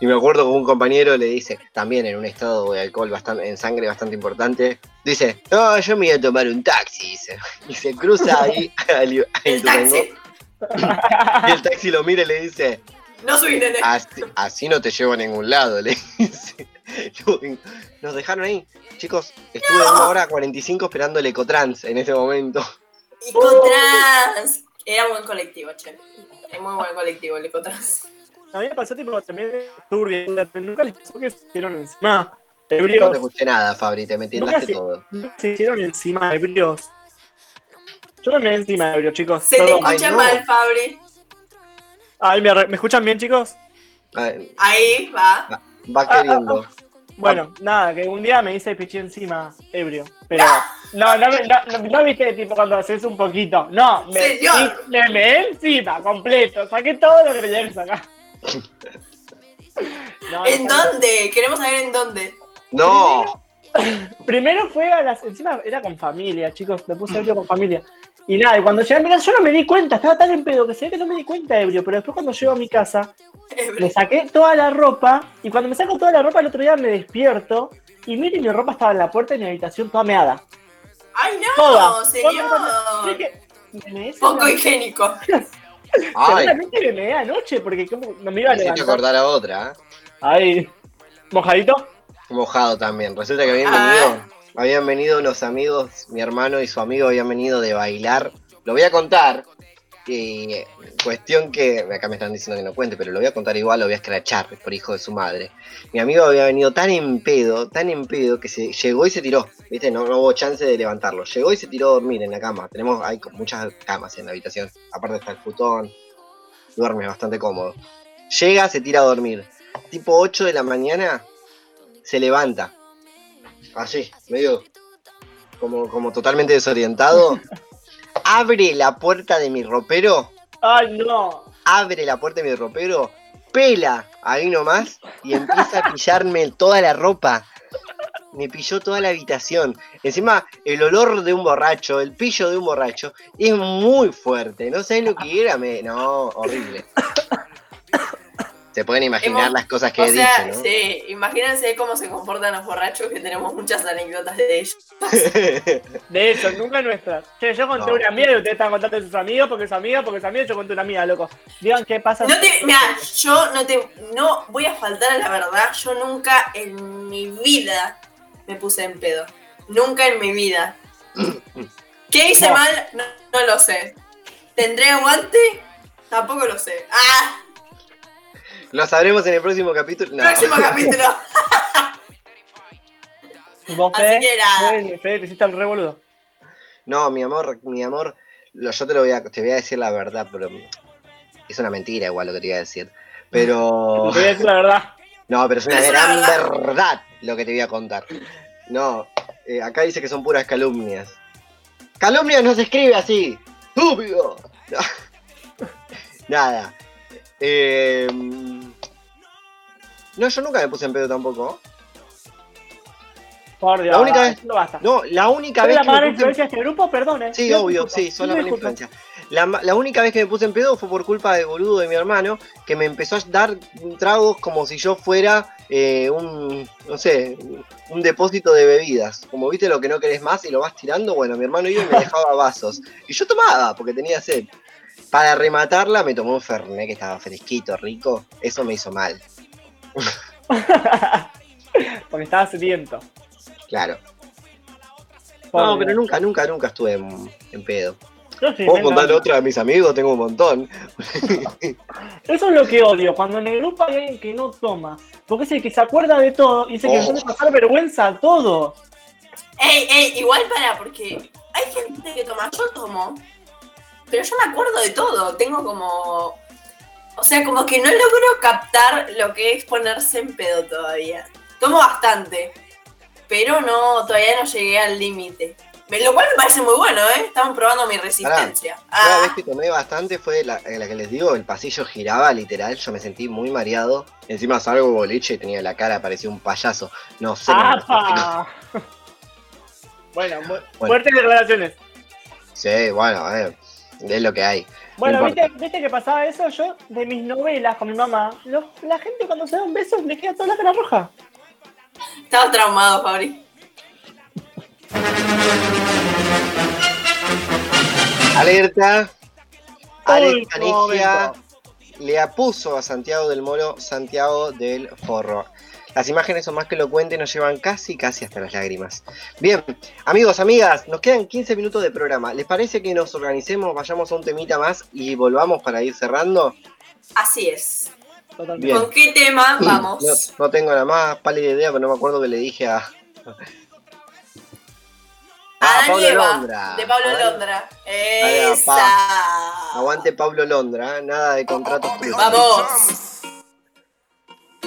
Y me acuerdo que un compañero le dice, también en un estado de alcohol bastante, en sangre bastante importante, dice, no, yo me voy a tomar un taxi, dice. Y se cruza ahí a Ituzaingó, y el taxi lo mira y le dice, No subí, nene. así, así no te llevo a ningún lado, le dice. Nos dejaron ahí. Chicos, estuve una hora 45 esperando el Ecotrans en ese momento. Ecotrans. Era buen colectivo, che. Es muy buen colectivo el Ecotrans. A mí me pasó tipo también turbio. Nunca les pasó que se hicieron encima No te ebrios. escuché nada, Fabri, te metiendaste se, todo. se hicieron encima ebrios. Yo también encima ebrios, chicos. Se te Perdón. escucha no. mal, Fabri. Ay, ¿me, arre- ¿me escuchan bien, chicos? Ay, Ahí va. Ah, Va queriendo. Bueno, nada, que un día me hice pichí encima ebrio. Pero. No, no, me- no, no, no viste tipo cuando haces un poquito. No, me, Señor. me, me encima, completo. Saqué todo lo que tenía que sacar. No, ¿En no, dónde? Queremos saber en dónde. No, Primero fue a las. Encima era con familia, chicos. Me puse ebrio con familia. Y nada, y cuando llegué a mi casa, yo no me di cuenta, estaba tan en pedo que sé que no me di cuenta ebrio. Pero después, cuando llego a mi casa, me saqué toda la ropa. Y cuando me saco toda la ropa, el otro día me despierto. Y mire, mi ropa estaba en la puerta de mi habitación toda meada. ¡Ay, no! Toda. señor. Que me Poco una- higiénico. ay, Seguramente me meé anoche porque como no me iba a levantar. acordar a otra. ¿eh? Ahí. ¿Mojadito? Mojado también. Resulta que habían venido, habían venido unos amigos, mi hermano y su amigo habían venido de bailar. Lo voy a contar. Cuestión que, acá me están diciendo que no cuente, pero lo voy a contar igual, lo voy a escrachar por hijo de su madre. Mi amigo había venido tan en pedo, tan en pedo, que se llegó y se tiró. ¿Viste? No, hubo chance de levantarlo. Llegó y se tiró a dormir en la cama. Tenemos, hay muchas camas en la habitación. Aparte está el futón. Duerme bastante cómodo. Llega, se tira a dormir. Tipo 8 de la mañana, se levanta. Así, medio como, como totalmente desorientado. Abre la puerta de mi ropero. ¡Ay, no! Abre la puerta de mi ropero. Pela ahí nomás. Y empieza a pillarme toda la ropa. Me pilló toda la habitación. Encima, el olor de un borracho, el pillo de un borracho, es muy fuerte. No sabes lo que era. Me... No, horrible. Se pueden imaginar Hemos- las cosas que o he sea, dicho, ¿no? sí, imagínense cómo se comportan los borrachos, que tenemos muchas anécdotas de ellos. De hecho, nunca nuestras. Che, yo conté No. una mía y ustedes están contando de sus amigos porque es amiga, porque es amiga, yo conté una mía, loco. Digan qué pasa. No te, mira, yo no te, no voy a faltar a la verdad, yo nunca en mi vida me puse en pedo. Nunca en mi vida. ¿Qué hice No. mal? No, no lo sé. ¿Tendré aguante? Tampoco lo sé. ¡Ah! Lo sabremos en el próximo capítulo. No. Próximo capítulo. Vos, Así Fede, que te hiciste el re boludo. No, mi amor, mi amor, lo- yo te lo voy a, te voy a decir la verdad, pero es una mentira igual lo que te voy a decir. Pero Te voy a decir la verdad. no, pero es una Pero es una gran verdad. verdad lo que te voy a contar. No, eh, acá dice que son puras calumnias. Calumnias no se escribe así. Estúpido. Nada. Eh, no, yo nunca me puse en pedo tampoco. Por Dios, La única vez- no basta. No, la única ¿Soy vez la que me mala puse en- influencia de este grupo? Perdone. Sí, Pido obvio, sí, soy la mala influencia. La, la única vez que me puse en pedo fue por culpa del boludo de mi hermano, que me empezó a dar tragos como si yo fuera eh, un, no sé, un depósito de bebidas. Como viste lo que no querés más y lo vas tirando, bueno, mi hermano iba y me dejaba vasos. Y yo tomaba, porque tenía sed. Para rematarla me tomó un fernet que estaba fresquito, rico. Eso me hizo mal. Porque estaba sediento. Claro. No, pero nunca, nunca, nunca estuve en, en pedo. Yo sí, Puedo contarle otra a mis amigos, tengo un montón. Eso es lo que odio, cuando en el grupo hay alguien que no toma. Porque es el que se acuerda de todo y es el que Oh. suele pasar vergüenza a todo. Ey, ey, igual para, porque hay gente que toma, yo tomo, pero yo me acuerdo de todo. Tengo como. O sea, como que no logro captar lo que es ponerse en pedo todavía. Tomo bastante, pero no, todavía no llegué al límite. Me- Lo cual me parece muy bueno, ¿eh? Estamos probando mi resistencia. Cada Ah, vez que tomé bastante fue la, en la que les digo, el pasillo giraba literal, yo me sentí muy mareado. Encima salgo boliche y tenía la cara, parecía un payaso. No sé. Bueno, mu- Bueno. fuertes declaraciones. Sí, bueno, eh, es lo que hay. Bueno, No ¿viste. ¿viste que pasaba eso? Yo, de mis novelas con mi mamá, la gente cuando se da un beso le queda toda la cara roja. estaba traumado, Fabri. Alerta. Canigia momento. le apuso a Santiago del Moro Santiago del Forro. Las imágenes son más que elocuentes, nos llevan casi, casi hasta las lágrimas. Bien, amigos, amigas, nos quedan 15 minutos de programa. ¿Les parece que nos organicemos, vayamos a un temita más y volvamos para ir cerrando? Así es. Bien. ¿Con qué tema vamos? No, no tengo la más pálida idea, pero no me acuerdo que le dije a. A Pablo Eva, Londra. de Pablo. Londra. Esa. Aguante Pablo Londra, ¿eh? nada de contratos. Vamos.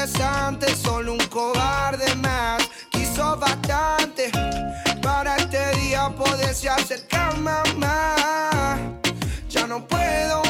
interesante, solo un cobarde más. Quiso bastante para este día poderse acercar más. Ya no puedo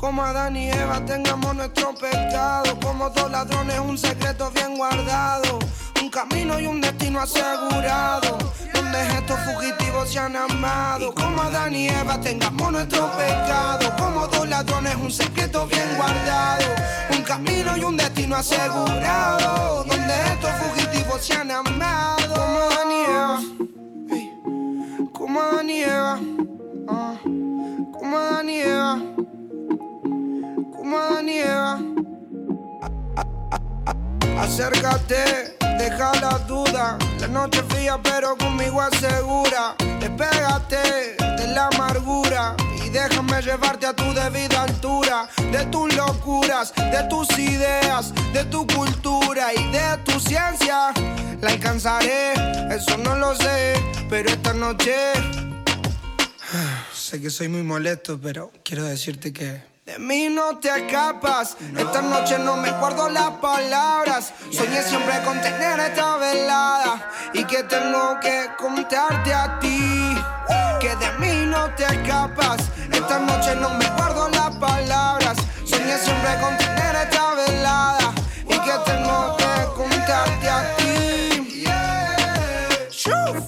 Como Adán y Eva tengamos nuestro pecado. Como dos ladrones, un secreto bien guardado. Un camino y un destino asegurado. Donde estos fugitivos se han amado. Como Adán y Eva tengamos nuestro pecado. Como dos ladrones, un secreto bien guardado. Un camino y un destino asegurado. Donde estos fugitivos se han amado. Como Adán y Eva. ey, Como Adán y Eva. Acércate, deja la duda. La noche fría, pero conmigo asegura. Despégate de la amargura y déjame llevarte a tu debida altura. De tus locuras, de tus ideas, de tu cultura y de tu ciencia. La alcanzaré, eso no lo sé, pero esta noche. Sé que soy muy molesto, pero quiero decirte que. De mí no te escapas. Esta noche no me guardo las palabras. Soñé siempre con tener esta velada. Y que tengo que contarte a ti. Que de mí no te escapas. Esta noche no me guardo las palabras. Soñé siempre con tener esta velada. Y que tengo que contarte a ti. Shoo.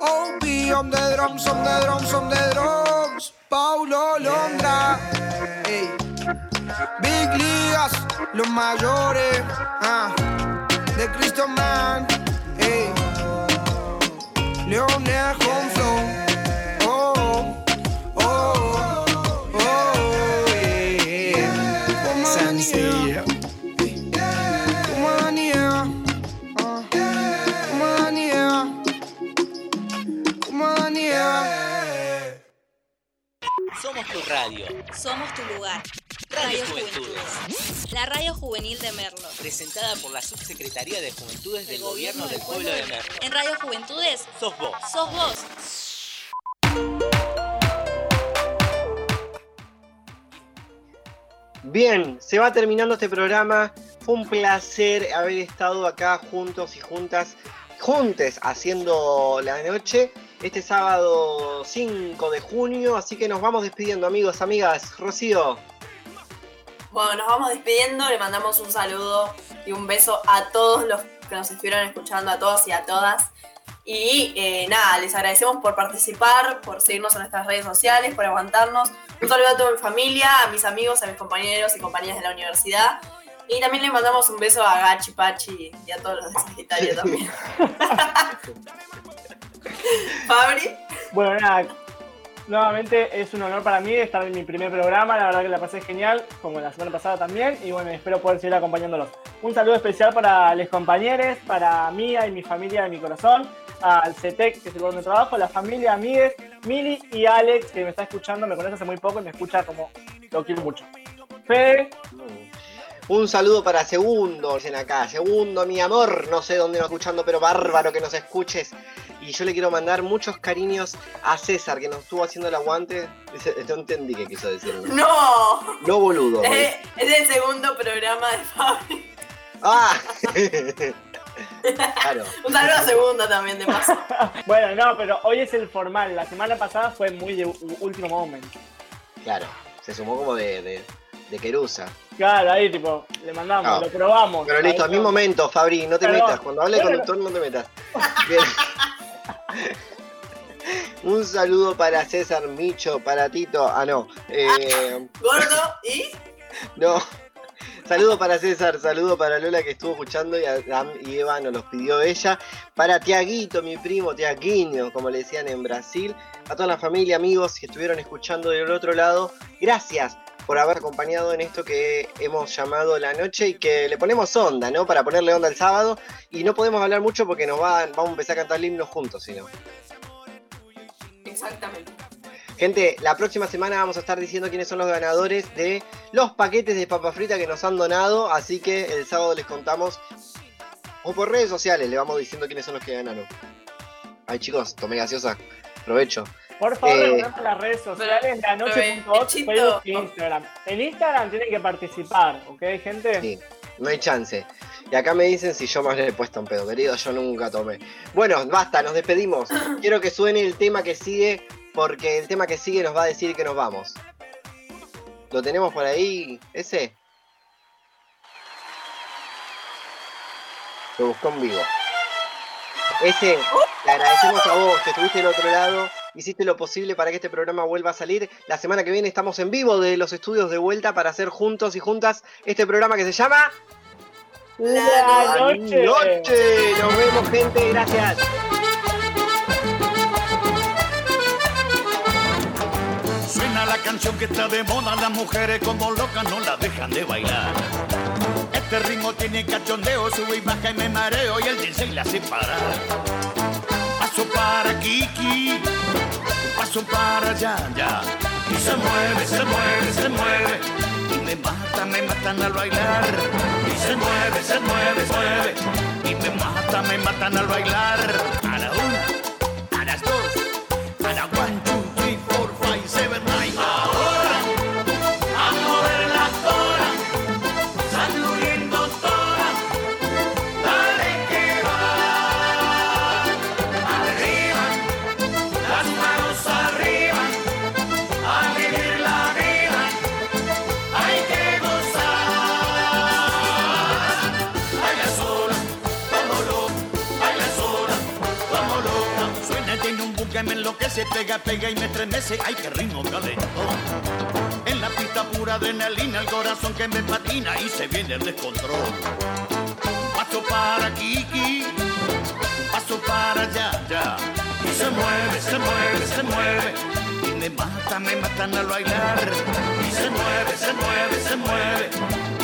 Oh, be on the drums, on the drums, on the drums. Paulo Londra. Big Ligas, los mayores. Ah. De Cristo Man. Ey. Leonel tu radio. Somos tu lugar. Radio Radio Juventudes. Juventudes. La radio juvenil de Merlo. Presentada por la Subsecretaría de Juventudes del Gobierno del Pueblo de Merlo. En Radio Juventudes Sos vos. sos vos. Bien, se va terminando este programa. Fue un placer haber estado acá juntos y juntas, juntes, haciendo la noche. Este sábado 5 de junio, así que nos vamos despidiendo, amigos, amigas. Rocío, Bueno, nos vamos despidiendo, le mandamos un saludo y un beso a todos los que nos estuvieron escuchando, a todos y a todas. Y eh, nada, les agradecemos por participar, por seguirnos en nuestras redes sociales, por aguantarnos. Un saludo a toda mi familia, a mis amigos, a mis compañeros y compañeras de la universidad. Y también les mandamos un beso a Gachi, Pachi y a todos los de Sagitario también. Fabri. Bueno, nada. Nuevamente es un honor para mí estar en mi primer programa. La verdad que la pasé genial, como la semana pasada también. Y bueno, espero poder seguir acompañándolos. Un saludo especial para los compañeros, para Mía y mi familia de mi corazón, al CETEC, que es el lugar donde trabajo, la familia, amigues, Mili y Alex, que me está escuchando, me conoce hace muy poco y me escucha como lo quiero mucho. Fede, un saludo para Segundo, dicen acá. Segundo, mi amor, no sé dónde nos escuchando, pero bárbaro que nos escuches. Y yo le quiero mandar muchos cariños a César, que nos estuvo haciendo el aguante. Dice- No entendí qué quiso decirme. ¡No! No, boludo. Es, es el segundo programa de Fabri. Ah. claro. Un saludo a segundo también, de paso. Bueno, no, pero hoy es el formal. La semana pasada fue muy de último momento. Claro, se sumó como de, de, de Querusa. Claro, ahí tipo, le mandamos, No. lo probamos. Pero listo, a mi momento, Fabri, no te Perdón. metas. Cuando hable Bueno. conductor, no te metas. Bien. Un saludo para César Micho, para Tito. Ah, no. Eh, Gordo y. no. Saludo para César, saludo para Lola que estuvo escuchando y Adam y Eva nos los pidió ella. Para Tiaguito, mi primo, Tiaguinho, como le decían en Brasil. A toda la familia, amigos que estuvieron escuchando del otro lado. Gracias por haber acompañado en esto que hemos llamado la noche y que le ponemos onda, ¿no? Para ponerle onda el sábado. Y no podemos hablar mucho porque nos va, vamos a empezar a cantar el himno juntos, si no. Exactamente. Gente, la próxima semana vamos a estar diciendo quiénes son los ganadores de los paquetes de papa frita que nos han donado. Así que el sábado les contamos. O por redes sociales le vamos diciendo quiénes son los que ganaron. Ay chicos, tomé gaseosa. Provecho. Por favor, Eh, las redes sociales, la pero, noche.oc, Chito. Facebook e Instagram. En Instagram tienen que participar, ¿ok, gente? Sí, no hay chance. Y acá me dicen si yo más le he puesto un pedo, querido, yo nunca tomé. Bueno, basta, nos despedimos. Quiero que suene el tema que sigue, porque el tema que sigue nos va a decir que nos vamos. ¿Lo tenemos por ahí? ¿Ese? Lo buscó en vivo. Ese, te agradecemos a vos que estuviste del otro lado, hiciste lo posible para que este programa vuelva a salir. La semana que viene estamos en vivo de los estudios de vuelta para hacer juntos y juntas este programa que se llama La noche. Noche. Nos vemos, gente. Gracias. Suena la canción que está de moda, las mujeres como locas no la dejan de bailar. Este ritmo tiene cachondeo, sube y baja y me mareo y el DJ la hace parar. Paso para Kiki, para allá, ya. Y se mueve, se mueve, se mueve. Y me mata, me matan al bailar. Y se mueve, se mueve, se mueve. Y me mata, me matan al bailar. A la una, me enloquece, pega, pega y me estremece. Ay, qué ritmo calentón. En la pista pura adrenalina, el corazón que me patina y se viene el descontrol. Paso para Kiki, paso para allá, ya. Y se mueve, se mueve, se mueve. Y me mata, me matan al bailar. Y se mueve, se mueve, se mueve.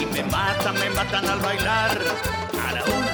Y me mata, me matan al bailar. A la una,